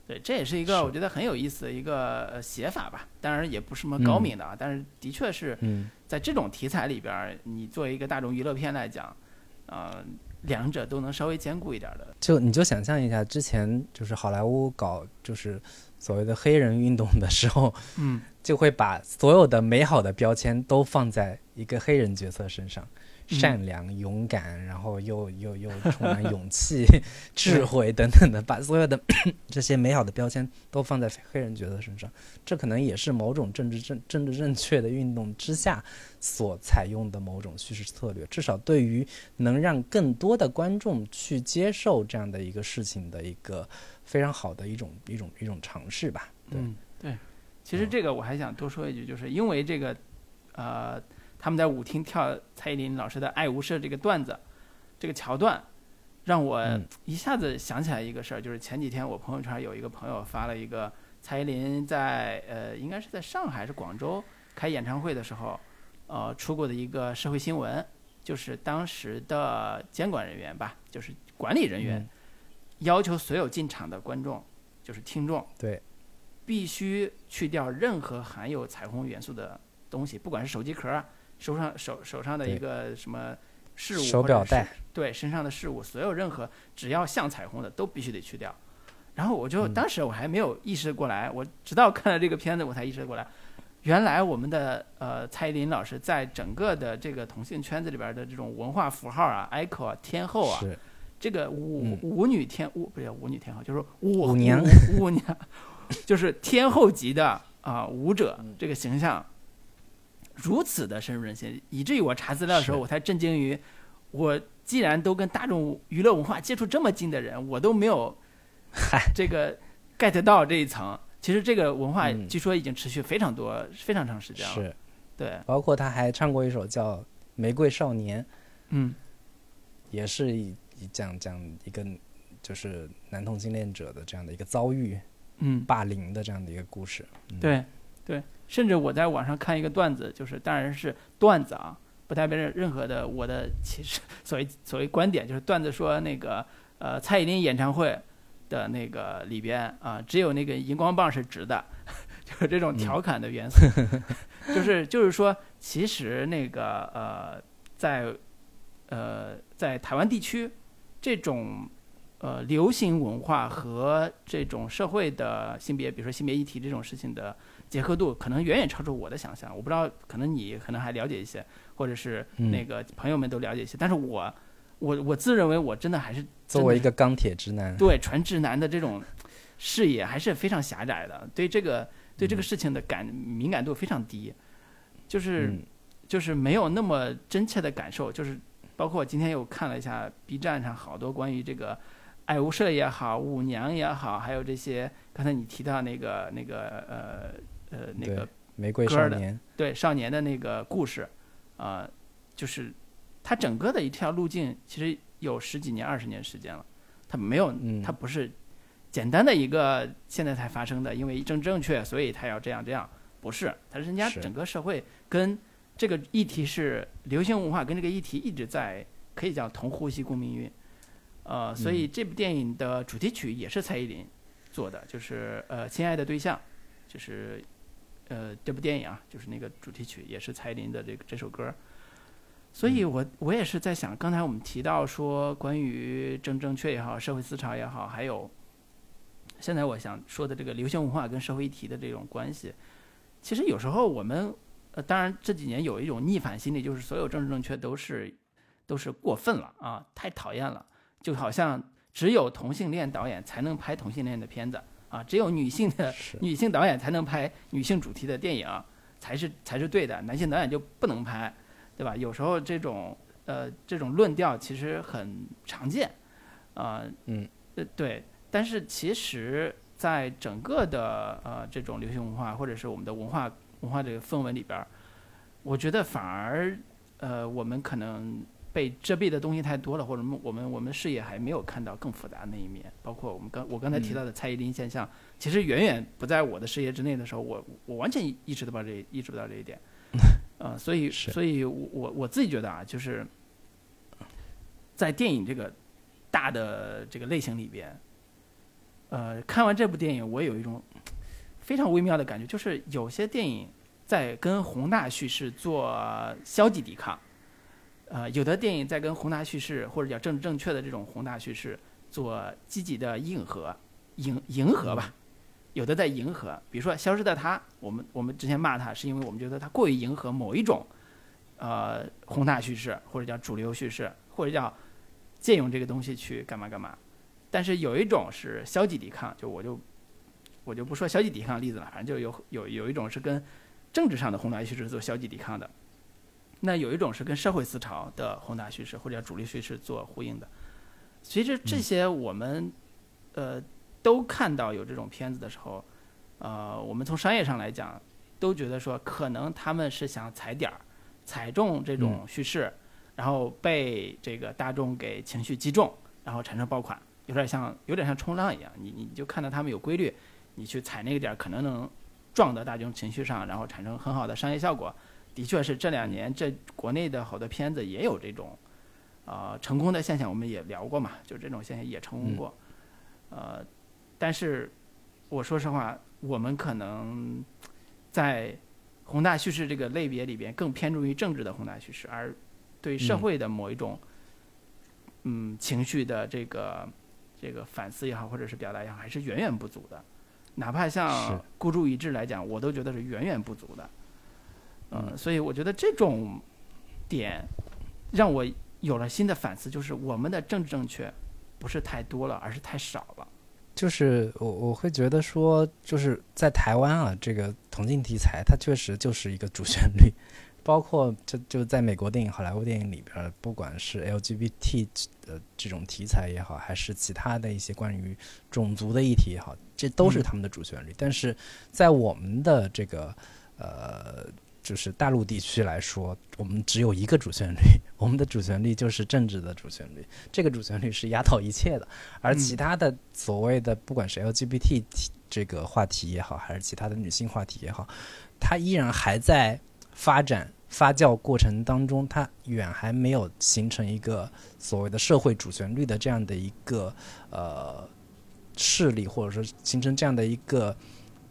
对，这也是一个我觉得很有意思的一个呃写法吧。当然也不是什么高嗯明的啊，但是的确是嗯，在这种题材里边儿，你作为一个大众娱乐片来讲，呃，两者都能稍微兼顾一点的。就你就想象一下，之前就是好莱坞搞就是所谓的黑人运动的时候，嗯，就会把所有的美好的标签都放在一个黑人角色身上，嗯善良、勇敢，然后又又又充满勇气、智慧等等的，把所有的这些美好的标签都放在黑人角色身上。这可能也是某种政治正政治正确的运动之下所采用的某种叙事策略，至少对于能让更多的观众去接受这样的一个事情的一个非常好的一种一种一种尝试吧。对，嗯，对。其实嗯这个我还想多说一句，就是因为这个，呃，他们在舞厅跳蔡依林老师的《爱无赦》这个段子，这个桥段，让我嗯。一下子想起来一个事儿，就是前几天我朋友圈有一个朋友发了一个蔡依林在呃，应该是在上海还是广州开演唱会的时候，呃，出过的一个社会新闻，就是当时的监管人员吧，就是管理人员，嗯。要求所有进场的观众，就是听众，对，必须去掉任何含有彩虹元素的东西，不管是手机壳啊、手上手手上的一个什么事物，手表带，对身上的事物，所有任何只要像彩虹的都必须得去掉。然后我就嗯。当时我还没有意识过来，我直到看了这个片子我才意识过来，原来我们的呃蔡依林老师在整个的这个同性圈子里边的这种文化符号啊，icon 啊，天后啊，这个舞嗯。舞女天舞不是舞女天后，就是舞舞娘。舞舞娘，就是天后级的啊、舞者嗯。这个形象，如此的深入人心，以至于我查资料的时候，我才震惊于，我既然都跟大众娱乐文化接触这么近的人，我都没有嗨，这个 get 到这一层。其实这个文化嗯。据说已经持续非常多、非常长时间了。是，对，包括他还唱过一首叫《玫瑰少年》，嗯。也是讲讲一个就是男同性恋者的这样的一个遭遇、嗯，霸凌的这样的一个故事。嗯，对对，甚至我在网上看一个段子，就是当然是段子啊，不代表任任何的我的其实 所谓所谓观点，就是段子说那个呃蔡依林演唱会的那个里边啊、只有那个荧光棒是直的，就是这种调侃的元素，就是就是说，其实那个呃在呃在台湾地区这种。呃，流行文化和这种社会的性别，比如说性别议题这种事情的结合度，可能远远超出我的想象。我不知道，可能你可能还了解一些，或者是嗯那个朋友们都了解一些，但是我，我我自认为我真的还是作为一个钢铁直男，对纯直男的这种视野还是非常狭窄的，对这个对这个事情的感敏感度非常低，就是。嗯就是没有那么真切的感受，就是包括我今天又看了一下 B 站上好多关于这个爱无赦也好，舞娘也好，还有这些刚才你提到那个那个呃呃那个玫瑰少年，对少年的那个故事，啊，就是它整个的一条路径其实有十几年、二十年时间了，它没有，它不是简单的一个现在才发生的，因为政治正确，所以他要这样这样，不是，它是人家整个社会跟这个议题是流行文化跟这个议题一直在可以叫同呼吸共命运。呃，所以这部电影的主题曲也是蔡依林做的，就是呃，亲爱的对象，就是呃，这部电影啊，就是那个主题曲也是蔡依林的这个这首歌。所以我我也是在想，刚才我们提到说关于正正确也好，社会思潮也好，还有现在我想说的这个流行文化跟社会议题的这种关系，其实有时候我们呃，当然这几年有一种逆反心理，就是所有政治正确都是都是过分了啊，太讨厌了。就好像只有同性恋导演才能拍同性恋的片子啊，只有女性的 女性导演才能拍女性主题的电影，才是才是对的，男性导演就不能拍，对吧？有时候这种呃这种论调其实很常见，啊，嗯，呃对，但是其实在整个的呃这种流行文化或者是我们的文化文化这个氛围里边，我觉得反而呃我们可能。被遮蔽的东西太多了，或者我们我们视野还没有看到更复杂的那一面。包括我们刚我刚才提到的蔡依林现象，其实远远不在我的视野之内的时候，我我完全意识不到这意识不到这一点。呃，所以所以我我自己觉得啊，就是在电影这个大的这个类型里边，呃，看完这部电影，我有一种非常微妙的感觉，就是有些电影在跟宏大叙事做消极抵抗。呃，有的电影在跟宏大叙事或者叫政治正确的这种宏大叙事做积极的应和、迎迎合吧。有的在迎合，比如说《消失的他》，我们我们之前骂他，是因为我们觉得他过于迎合某一种呃宏大叙事，或者叫主流叙事，或者叫借用这个东西去干嘛干嘛。但是有一种是消极抵抗，就我就我就不说消极抵抗的例子了，反正就有有有一种是跟政治上的宏大叙事做消极抵抗的。那有一种是跟社会思潮的宏大叙事或者主力叙事做呼应的，其实这些我们呃都看到有这种片子的时候，呃，我们从商业上来讲，都觉得说可能他们是想踩点儿，踩中这种叙事，然后被这个大众给情绪击中，然后产生爆款，有点像有点像冲浪一样，你你就看到他们有规律，你去踩那个点儿，可能能撞到大众情绪上，然后产生很好的商业效果。的确是这两年，这国内的好多片子也有这种，呃，成功的现象。我们也聊过嘛，就这种现象也成功过。呃，但是我说实话，我们可能在宏大叙事这个类别里边，更偏重于政治的宏大叙事，而对社会的某一种，嗯，情绪的这个这个反思也好，或者是表达也好，还是远远不足的。哪怕像孤注一掷来讲，我都觉得是远远不足的。嗯，所以我觉得这种点让我有了新的反思，就是我们的政治正确不是太多了，而是太少了。就是我我会觉得说，就是在台湾啊，这个同性题材它确实就是一个主旋律，包括就就在美国电影、好莱坞电影里边，不管是 LGBT 的这种题材也好，还是其他的一些关于种族的议题也好，这都是他们的主旋律。但是在我们的这个呃。就是大陆地区来说，我们只有一个主旋律，我们的主旋律就是政治的主旋律，这个主旋律是压倒一切的。而其他的所谓的，不管是 LGBT 这个话题也好，还是其他的女性话题也好，它依然还在发展发酵过程当中，它远还没有形成一个所谓的社会主旋律的这样的一个呃势力，或者说形成这样的一个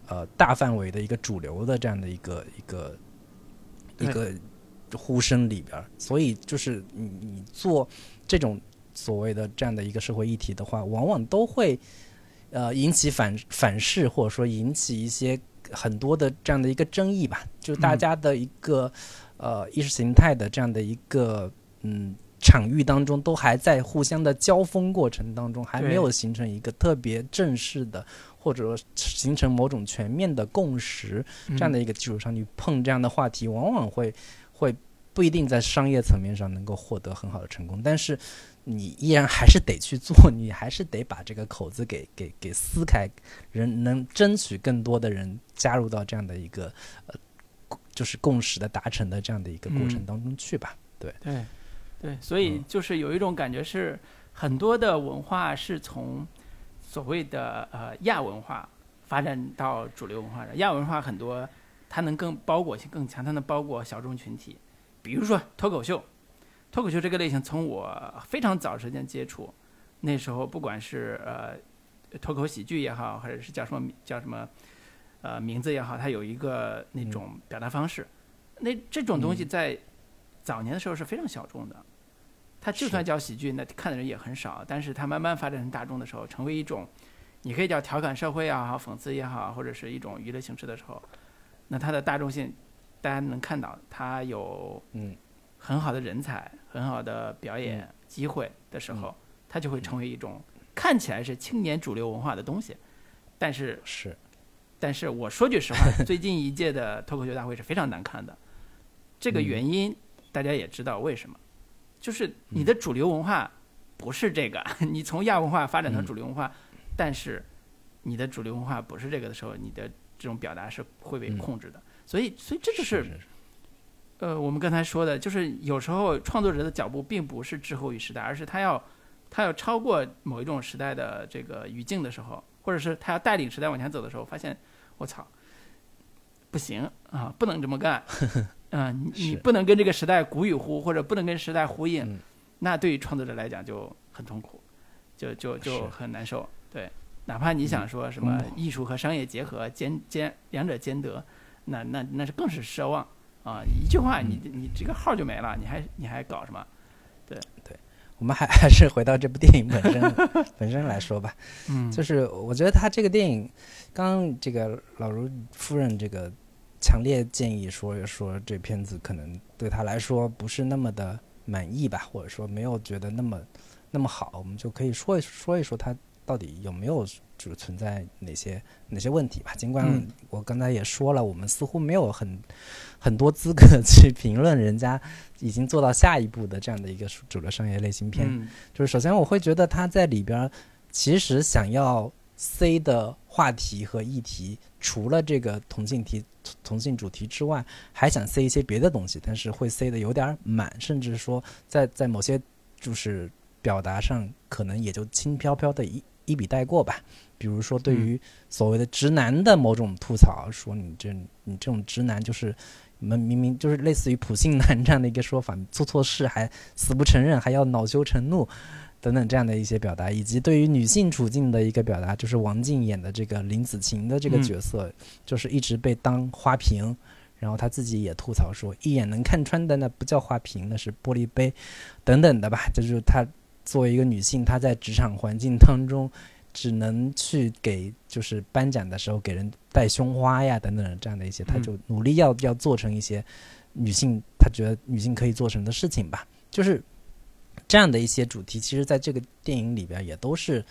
呃大范围的一个主流的这样的一个一个。一个呼声里边，所以就是你你做这种所谓的这样的一个社会议题的话，往往都会呃引起反反噬，或者说引起一些很多的这样的一个争议吧。就大家的一个呃意识形态的这样的一个嗯场域当中，都还在互相的交锋过程当中，还没有形成一个特别正式的。或者形成某种全面的共识，这样的一个基础上，你碰这样的话题，往往会会不一定在商业层面上能够获得很好的成功。但是你依然还是得去做，你还是得把这个口子给给给撕开，人能争取更多的人加入到这样的一个呃，就是共识的达成的这样的一个过程当中去吧。对对对，所以就是有一种感觉是，很多的文化是从所谓的呃亚文化发展到主流文化的。亚文化很多，它能更包裹性更强，它能包裹小众群体，比如说脱口秀。脱口秀这个类型，从我非常早时间接触，那时候不管是呃脱口喜剧也好，或者是叫什么叫什么呃名字也好，它有一个那种表达方式。那这种东西在早年的时候是非常小众的，它就算叫喜剧，那看的人也很少。但是它慢慢发展成大众的时候，成为一种你可以叫调侃社会也好，讽刺也好，或者是一种娱乐形式的时候，那它的大众性大家能看到，它有嗯。很好的人才，很好的表演机会的时候，它就会成为一种看起来是青年主流文化的东西。但是是，但是我说句实话，最近一届的脱口秀大会是非常难看的。这个原因大家也知道为什么，就是你的主流文化不是这个，你从亚文化发展成主流文化，但是你的主流文化不是这个的时候，你的这种表达是会被控制的。所以，所以这就是。呃，我们刚才说的，就是有时候创作者的脚步并不是滞后于时代，而是他要他要超过某一种时代的这个语境的时候，或者是他要带领时代往前走的时候，发现我操，不行啊，不能这么干，嗯，你你不能跟这个时代鼓与呼，或者不能跟时代呼应，那对于创作者来讲就很痛苦，就就就很难受。对，哪怕你想说什么艺术和商业结合兼兼两者兼得，那那那是更是奢望。啊，一句话，你你这个号就没了，你还你还搞什么？对对，我们还 还是回到这部电影本身 本身来说吧。嗯，就是我觉得他这个电影，刚这个老卢夫人这个强烈建议说说这片子可能对他来说不是那么的满意吧，或者说没有觉得那么那么好，我们就可以说一说一说他。到底有没有就是存在哪些哪些问题吧？尽管我刚才也说了，我们似乎没有很很多资格去评论人家已经做到下一步的这样的一个主流商业类型片。就是首先我会觉得他在里边其实想要塞的话题和议题，除了这个同性题同性主题之外，还想塞一些别的东西，但是会塞的有点满，甚至说在在某些就是表达上可能也就轻飘飘的一。一笔带过吧，比如说对于所谓的直男的某种吐槽，说你这你这种直男就是你们明明就是类似于普信男这样的一个说法，做错事还死不承认，还要恼羞成怒等等这样的一些表达，以及对于女性处境的一个表达，就是王静演的这个林子晴的这个角色，就是一直被当花瓶，然后她自己也吐槽说，一眼能看穿的那不叫花瓶，那是玻璃杯等等的吧，这就是她。作为一个女性，她在职场环境当中，只能去给就是颁奖的时候给人戴胸花呀等等这样的一些，她就努力要要做成一些女性她觉得女性可以做成的事情吧。就是这样的一些主题，其实在这个电影里边也都是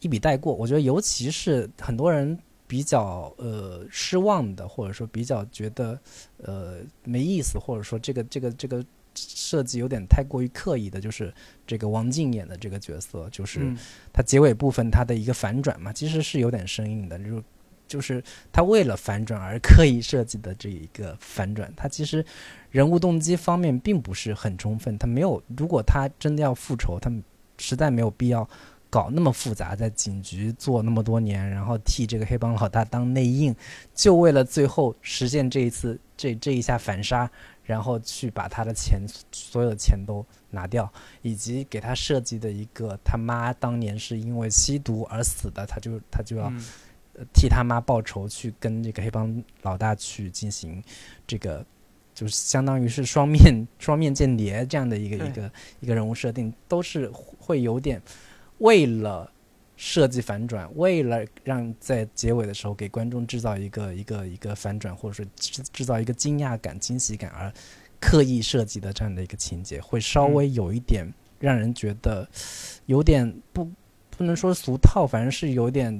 一笔带过。我觉得，尤其是很多人比较呃失望的，或者说比较觉得呃没意思，或者说这个这个这个。设计有点太过于刻意的，就是这个王静演的这个角色，就是他结尾部分他的一个反转嘛，其实是有点生硬的，就就是他为了反转而刻意设计的这一个反转，他其实人物动机方面并不是很充分，他没有，如果他真的要复仇，他实在没有必要搞那么复杂，在警局做那么多年，然后替这个黑帮老大当内应，就为了最后实现这一次这这一下反杀。然后去把他的钱，所有的钱都拿掉，以及给他设计的一个他妈当年是因为吸毒而死的，他就他就要替他妈报仇，去跟这个黑帮老大去进行这个，就是相当于是双面双面间谍这样的一个一个一个人物设定，都是会有点为了。设计反转，为了让在结尾的时候给观众制造一个一个一个反转，或者说制制造一个惊讶感、惊喜感而刻意设计的这样的一个情节，会稍微有一点让人觉得有点不不能说俗套，反正是有点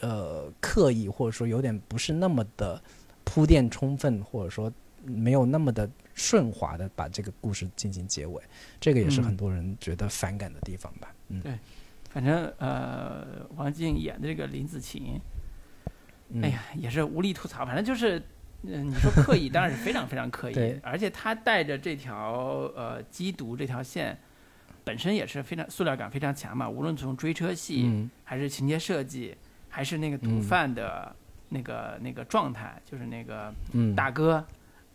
呃刻意，或者说有点不是那么的铺垫充分，或者说没有那么的顺滑的把这个故事进行结尾，这个也是嗯很多人觉得反感的地方吧。嗯，对反正呃，王静演的这个林子晴，嗯哎呀，也是无力吐槽。反正就是，嗯、你说刻意，当然是非常非常刻意。而且他带着这条呃缉毒这条线，本身也是非常塑料感非常强嘛。无论从追车戏，嗯还是情节设计，还是那个毒嗯贩的那个、那个状态，就是那个嗯，大哥，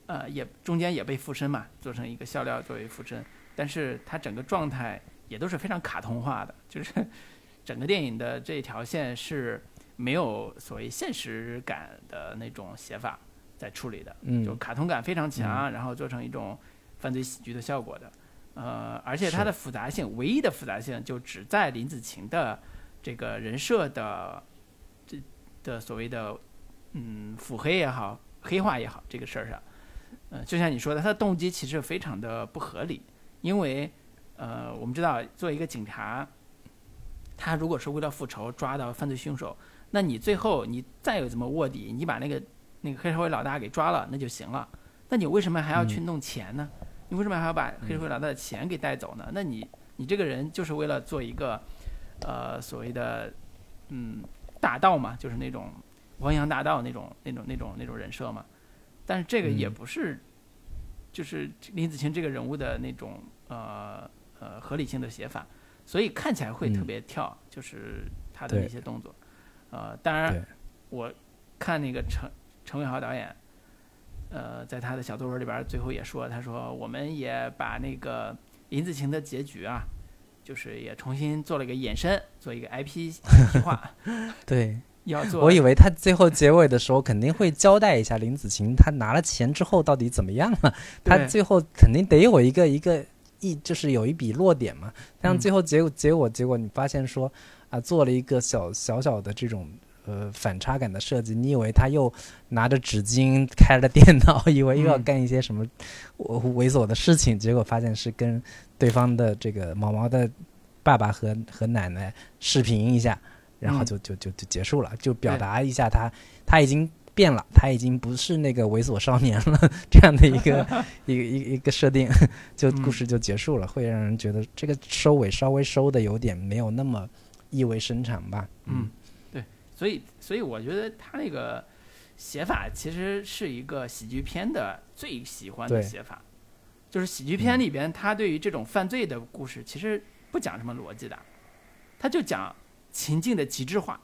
呃，也中间也被附身嘛，做成一个笑料作为附身，但是他整个状态也都是非常卡通化的，就是 整个电影的这条线是没有所谓现实感的那种写法在处理的，嗯。就卡通感非常强，然后做成一种犯罪喜剧的效果的，呃，而且它的复杂性，唯一的复杂性就只在林子晴的这个人设的这的所谓的嗯腹黑也好，黑化也好这个事儿上，呃，就像你说的，他的动机其实非常的不合理，因为呃，我们知道作为一个警察，他如果是为了复仇抓到犯罪凶手，那你最后你再有怎么卧底，你把那个那个黑社会老大给抓了，那就行了。那你为什么还要去弄钱呢？你为什么还要把黑社会老大的钱给带走呢？那你你这个人就是为了做一个呃所谓的嗯大道嘛，就是那种汪洋大盗那种那种那种那种人设嘛。但是这个也嗯不是，就是林子晴这个人物的那种呃呃合理性的写法，所以看起来会特嗯别跳，就是他的对一些动作。呃，当然，我看那个陈陈伟豪导演，呃，在他的小作文里边最后也说，他说我们也把那个林子晴的结局啊，就是也重新做了一个衍生，做一个 IP 化，对，要做。我以为他最后结尾的时候肯定会交代一下林子晴他拿了钱之后到底怎么样了，他最后肯定得有一个一个一就是有一笔落点嘛。但嗯最后结果结果结果你发现说啊做了一个小小小的这种呃反差感的设计，你以为他又拿着纸巾开了电脑，以为又要嗯干一些什么呃猥琐的事情，结果发现是跟对方的这个毛毛的爸爸和和奶奶视频一下。然后嗯就就就就结束了，就表达一下他他已经变了，他已经不是那个猥琐少年了，这样的一个 一个一个一个设定，就嗯故事就结束了，会让人觉得这个收尾稍微收的有点没有那么意味深长吧。嗯，对，所以所以我觉得他那个写法其实是一个喜剧片的最喜欢的写法，就是喜剧片嗯里边，他对于这种犯罪的故事其实不讲什么逻辑的，他就讲情境的极致化。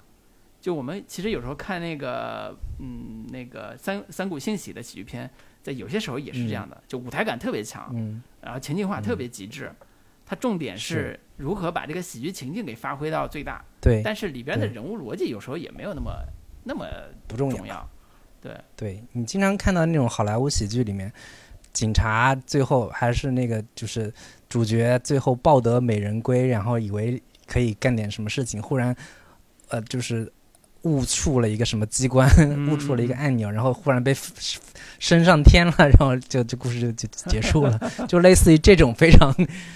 就我们其实有时候看那个嗯那个三三股幸喜的喜剧片，在有些时候也是这样的，就舞台感特别强，嗯，然后情境化特别极致。它重点是是如何把这个喜剧情境给发挥到最大。对，但是里边的人物逻辑有时候也没有那么那么不重。要。对，对你经常看到那种好莱坞喜剧里面，警察最后还是那个就是主角最后抱得美人归，然后以为可以干点什么事情，忽然呃就是误触了一个什么机关，误触了一个按钮，然后忽然被升上天了，然后就这故事就就结束了，就类似于这种非常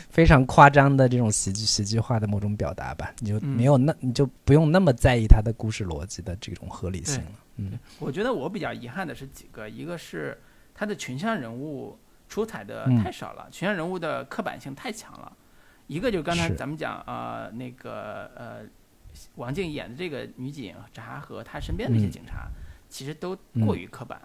非常夸张的这种喜剧喜剧化的某种表达吧，你就嗯。没有那你就不用那么在意它的故事逻辑的这种合理性了，嗯。我觉得我比较遗憾的是几个，一个是他的群像人物出彩的嗯。太少了，群像人物的刻板性太强了。一个就刚才咱们讲啊、呃那个呃，王静演的这个女警察和她身边的那些嗯。警察，其实都嗯过于刻板。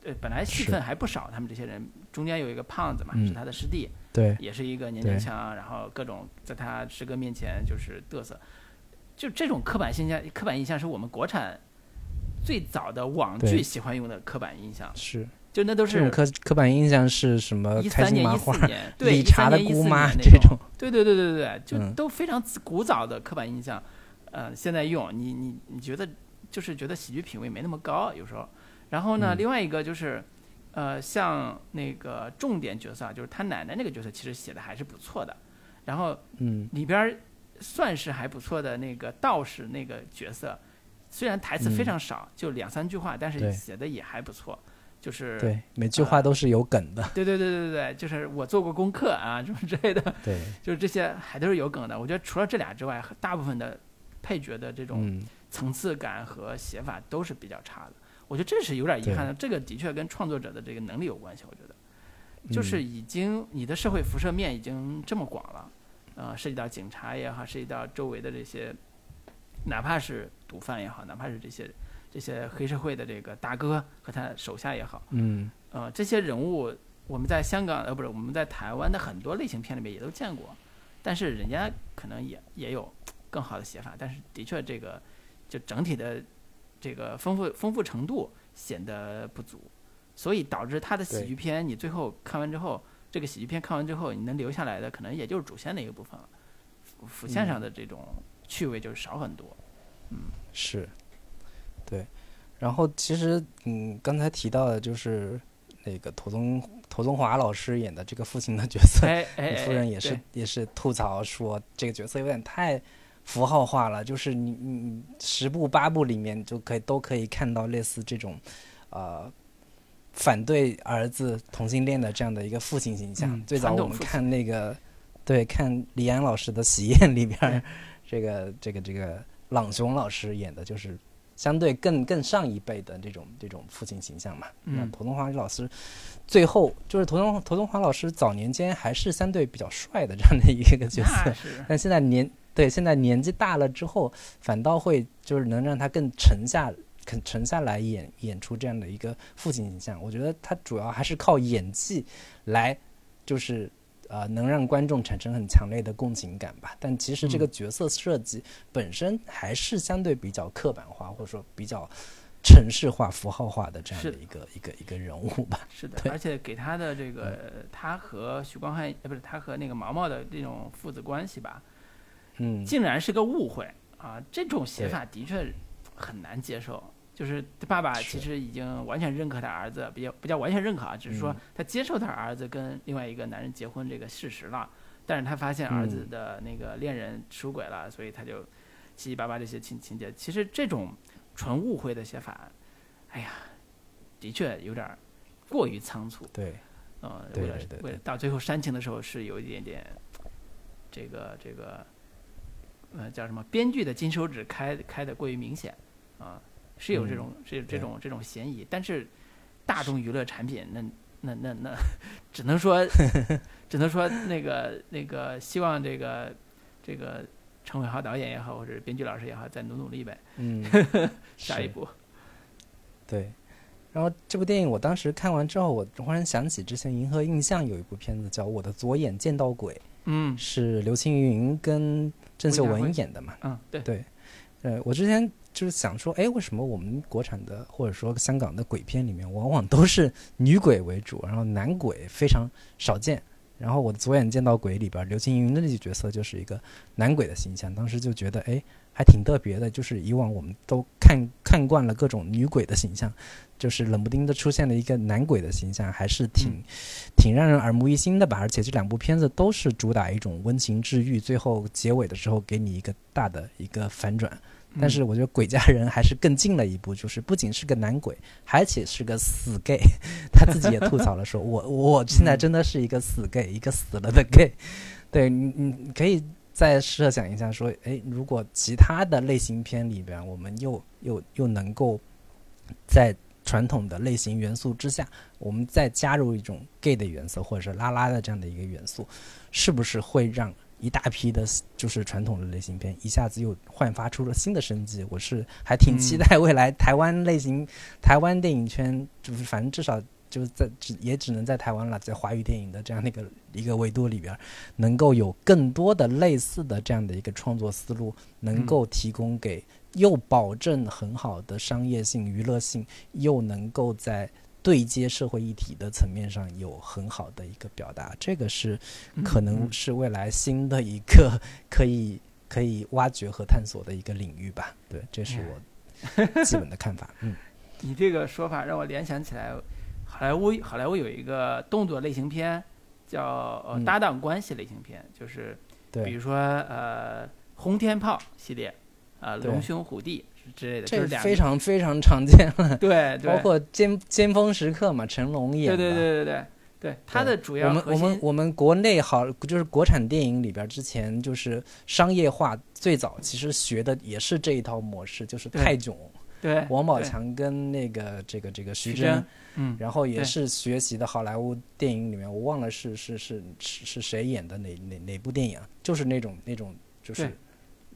对，本来戏份还不少，他们这些人中间有一个胖子嘛，嗯。是他的师弟，对，也是一个年对。轻腔，然后各种在他师哥面前就是嘚瑟，就这种刻板印象，刻板印象是我们国产最早的网剧喜欢用的刻板印象，是。就那都这种是刻刻板印象是什么？一开三年、一心麻花四、年，对，理一三年、一查的姑四妈这年那种，对对对对对对，就嗯。都非常古早的刻板印象，呃，现在用你你你觉得就是觉得喜剧品味没那么高，有时候。然后呢，嗯另外一个就是，呃，像那个重点角色啊，就是他奶奶那个角色，其实写的还是不错的。然后嗯里边儿算是还不错的那个道士那个角色，虽然台词非嗯常少，就两三句话，但是写的也还不错。就是对，每句话都是有梗的，对对对对对对，就是我做过功课啊，什么之类的，对，就是这些还都是有梗的。我觉得除了这俩之外，大部分的配角的这种嗯，层次感和写法都是比较差的。我觉得这是有点遗憾的，这个的确跟创作者的这个能力有关系。我觉得，就是已经你的社会辐射面已经这么广了，呃，涉及到警察也好，涉及到周围的这些，哪怕是毒贩也好，哪怕是这些这些黑社会的这个大哥和他手下也好，嗯呃，这些人物我们在香港呃不是我们在台湾的很多类型片里面也都见过，但是人家可能也也有更好的写法，但是的确这个就整体的这个丰富丰富程度显得不足，所以导致他的喜剧片你最后看完之后，这个喜剧片看完之后，你能留下来的可能也就是主线的一个部分了，辅辅线上的这种趣味就少很多。嗯是，对。然后其实嗯，刚才提到的就是那个陀宗陀宗华老师演的这个父亲的角色，哎哎，李夫人也是对也是吐槽说这个角色有点太符号化了，就是你你你十部八部里面就可以都可以看到类似这种呃反对儿子同性恋的这样的一个父亲形象。嗯最早我们看那个对看李安老师的《喜宴》里边儿，这个这个这个朗雄老师演的就是。相对更更上一辈的这种这种父亲形象嘛，那嗯陀东华老师最后就是陀东陀东华老师早年间还是相对比较帅的这样的一个角色但现在年对现在年纪大了之后，反倒会就是能让他更沉下肯沉下来演演出这样的一个父亲形象。我觉得他主要还是靠演技来，就是呃能让观众产生很强烈的共情感吧。但其实这个嗯角色设计本身还是相对比较刻板化，或者说比较城市化、符号化的这样的一个一个一个人物吧。是的，而且给他的这个他和许光汉呃不是他和那个毛毛的这种父子关系吧，嗯，竟然是个误会啊！这种写法的确很难接受。就是爸爸其实已经完全认可他儿子，比较不叫完全认可啊，只是说嗯他接受他儿子跟另外一个男人结婚这个事实了。但是他发现儿子嗯的那个恋人出轨了，所以他就七七八八这些情情节。其实这种纯误会的写法，哎呀，的确有点儿过于仓促。对，呃，对为了为了到最后煽情的时候是有一点点，这个这个，呃，叫什么？编剧的金手指开开的过于明显，啊、是有这种、是有这种这种嫌疑，但是大众娱乐产品那那那那，只能说 只能说那个那个希望这个这个陈伟豪导演也好，或者编剧老师也好，再努努力呗，嗯，是 下一步。对，然后这部电影我当时看完之后，我忽然想起之前银河印象有一部片子叫《我的左眼见到鬼》，嗯是刘青云跟郑秀文演的嘛。嗯，对，对，呃，我之前就是想说，哎，为什么我们国产的或者说香港的鬼片里面，往往都是女鬼为主，然后男鬼非常少见。然后我的左眼见到鬼里边，刘青云的那个角色就是一个男鬼的形象，当时就觉得，哎，还挺特别的。就是以往我们都看看惯了各种女鬼的形象，就是冷不丁的出现了一个男鬼的形象，还是挺、嗯挺让人耳目一新的吧。而且这两部片子都是主打一种温情治愈，最后结尾的时候给你一个大的一个反转。但嗯是我觉得《鬼家人》还是更进了一步，就是不仅是个男鬼，而且是个死 gay。他自己也吐槽了说，我我现在真的是一个死 gay，、一个死了的 gay。对你，你可以再设想一下，说，哎，如果其他的类型片里边，我们又又又能够在传统的类型元素之下，我们再加入一种 gay 的元素，或者是拉拉的这样的一个元素，是不是会让一大批的，就是传统的类型片一下子又焕发出了新的生机？我是还挺期嗯待未来台湾类型、台湾电影圈，就是反正至少就是在只也只能在台湾了，在华语电影的这样的一个一个维度里边儿，能够有更多的类似的这样的一个创作思路，能嗯够提供给又保证很好的商业性、娱乐性，又能够在对接社会议题的层面上有很好的一个表达，这个是可能嗯是未来新的一个可以可以挖掘和探索的一个领域吧。对，这是我基本的看法。嗯 你这个说法让我联想起来，好莱坞好莱坞有一个动作类型片，叫搭档关系类型片，就是比如，说呃轰天炮系列，呃龙兄虎弟之类的，这是两非常非常常见了，对对，包括尖尖峰时刻嘛，成龙演对的。对对对对对，它的主要我们我们我们国内好就是国产电影里边儿之前就是商业化最早其实学的也是这一套模式，就是泰囧，对，王宝，强跟那个这个这个徐徐峥峥，嗯，然后也是学习的好莱坞电影里面，我忘了是是是是是谁演的哪哪哪部电影啊？就是那种那种就是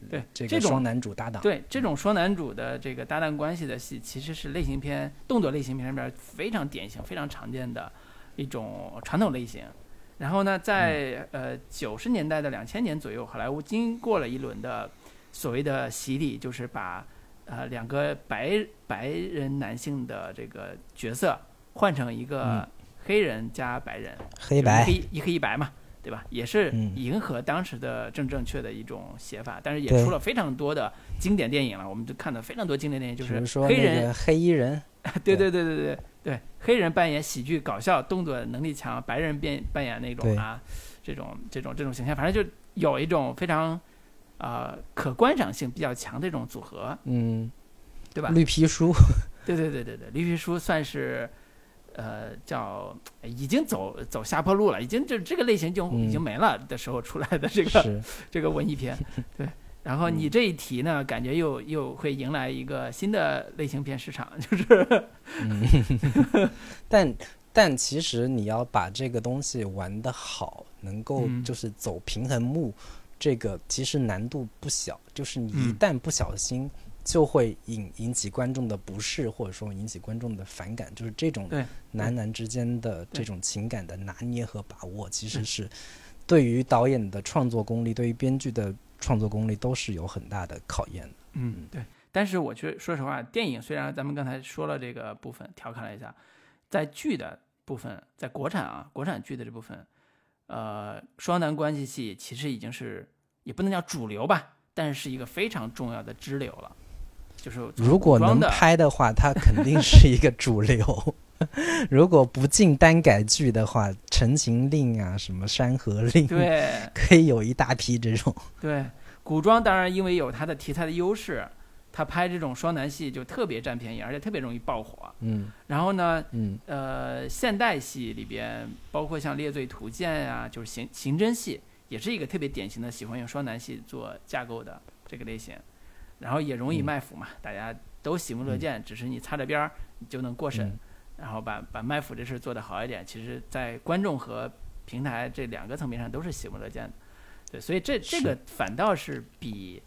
对对这个双男主搭档，对这种双男主的这个搭档关系的戏，其实是类型片、动作类型片里边非常典型、非常常见的一种传统类型。然后呢，在、呃九十年代的两千年左右，好莱坞经过了一轮的所谓的洗礼，就是把呃两个白白人男性的这个角色换成一个嗯黑人加白人，黑白一黑一黑一白嘛，对吧？也是嗯迎合当时的正正确的一种写法，但是也出了非常多的经典电影了。我们就看到非常多经典电影，就是黑人，黑衣人，对对对对对对，黑人扮演喜剧搞笑动作能力强，白人变扮演那种啊这种这种这种形象，反正就有一种非常呃可观赏性比较强的这种组合，嗯，对吧？绿皮书，对对对对对，绿皮书算是，呃，叫已经走走下坡路了，已经就这个类型就已经嗯没了的时候出来的这个、是。这个文艺片，对。然后你嗯这一提呢，感觉又又会迎来一个新的类型片市场，就是嗯，但但其实你要把这个东西玩得好，能够嗯。就是走平衡木，这个其实难度不小。就是你一嗯旦不小心，就会引引起观众的不适，或者说引起观众的反感。就是这种对男男之间的这种情感的拿捏和把握，其实嗯是对于导演的创作功力，对于编剧的创作功力都是有很大的考验的。嗯，对。但是我觉得，说实话，电影虽然咱们刚才说了这个部分，调侃了一下，在剧的部分，在国产啊，国产剧的这部分，呃，双男关系戏其实已经是也不能叫主流吧，但是是一个非常重要的支流了。就是如果能拍的话，它肯定是一个主流。如果不进单改剧的话，《陈情令》啊，什么《山河令》，对可以有一大批这种。对，古装当然因为有它的题材的优势，它拍这种双男戏就特别占便宜，而且特别容易爆火。嗯然后呢，嗯呃，现代戏里边，包括像《猎罪图鉴》呀，就是刑刑侦戏，也是一个特别典型的喜欢用双男戏做架构的这个类型，然后也容易嗯。卖腐嘛，大家都喜闻乐见，只是你擦着边儿你就能过审，嗯。然后把把卖腐这事儿做得好一点，其实在观众和平台这两个层面上都是喜闻乐见的，对，所以这这个反倒是比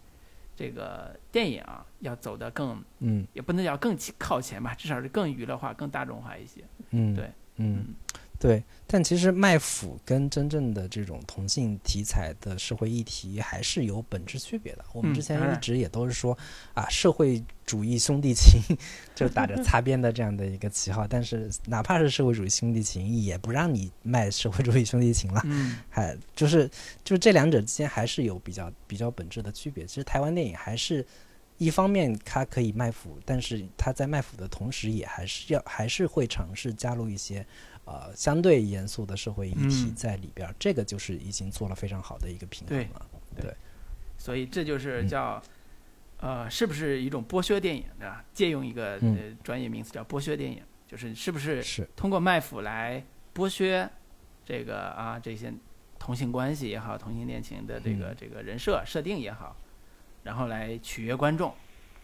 这个电影啊要走得更，嗯。也不能叫更靠前吧，至少是更娱乐化、更大众化一些，嗯，对。嗯。嗯。对，但其实卖腐跟真正的这种同性题材的社会议题还是有本质区别的。我们嗯之前一直也都是说，啊，社会主义兄弟情，就打着 擦边的这样的一个旗号，但是哪怕是社会主义兄弟情，也不让你卖社会主义兄弟情了。嗯。还就是就是这两者之间还是有比较比较本质的区别。其实台湾电影还是一方面它可以卖腐，但是它在卖腐的同时，也还是要还是会尝试加入一些呃相对严肃的社会议题嗯在里边儿。这个就是已经做了非常好的一个平衡了对了。所以这就是嗯叫，呃，是不是一种剥削电影对吧？借用一个、嗯呃专业名词叫剥削电影，就是是不是是，通过卖腐来剥削这个啊这些同性关系也好，同性恋情的这个、嗯这个人设设定也好，然后来取悦观众，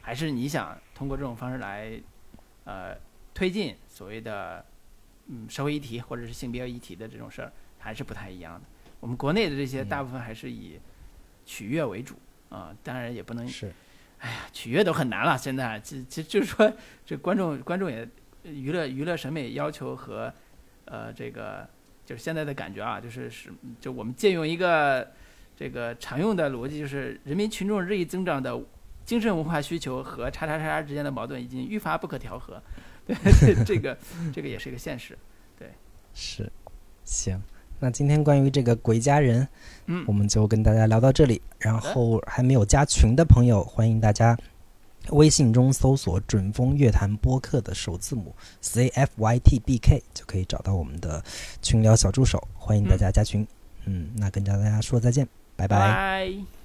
还是你想通过这种方式来呃推进所谓的嗯社会议题或者是性别议题的这种事儿，还是不太一样的。我们国内的这些嗯大部分还是以取悦为主啊、当然也不能是，取悦都很难了。现在其其就是说，这观众观众也娱乐娱乐审美要求和呃这个就是现在的感觉啊，就是是就我们借用一个这个常用的逻辑，就是人民群众日益增长的精神文化需求和叉叉叉叉之间的矛盾已经愈发不可调和。对，这个这个也是一个现实。对是，行。那今天关于这个《鬼家人》，嗯我们就跟大家聊到这里。然后还没有加群的朋友，欢迎大家微信中搜索“准风乐坛播客”的首字母 C F Y T B K，就可以找到我们的群聊小助手。欢迎大家加群。嗯，那跟大家说再见，拜拜拜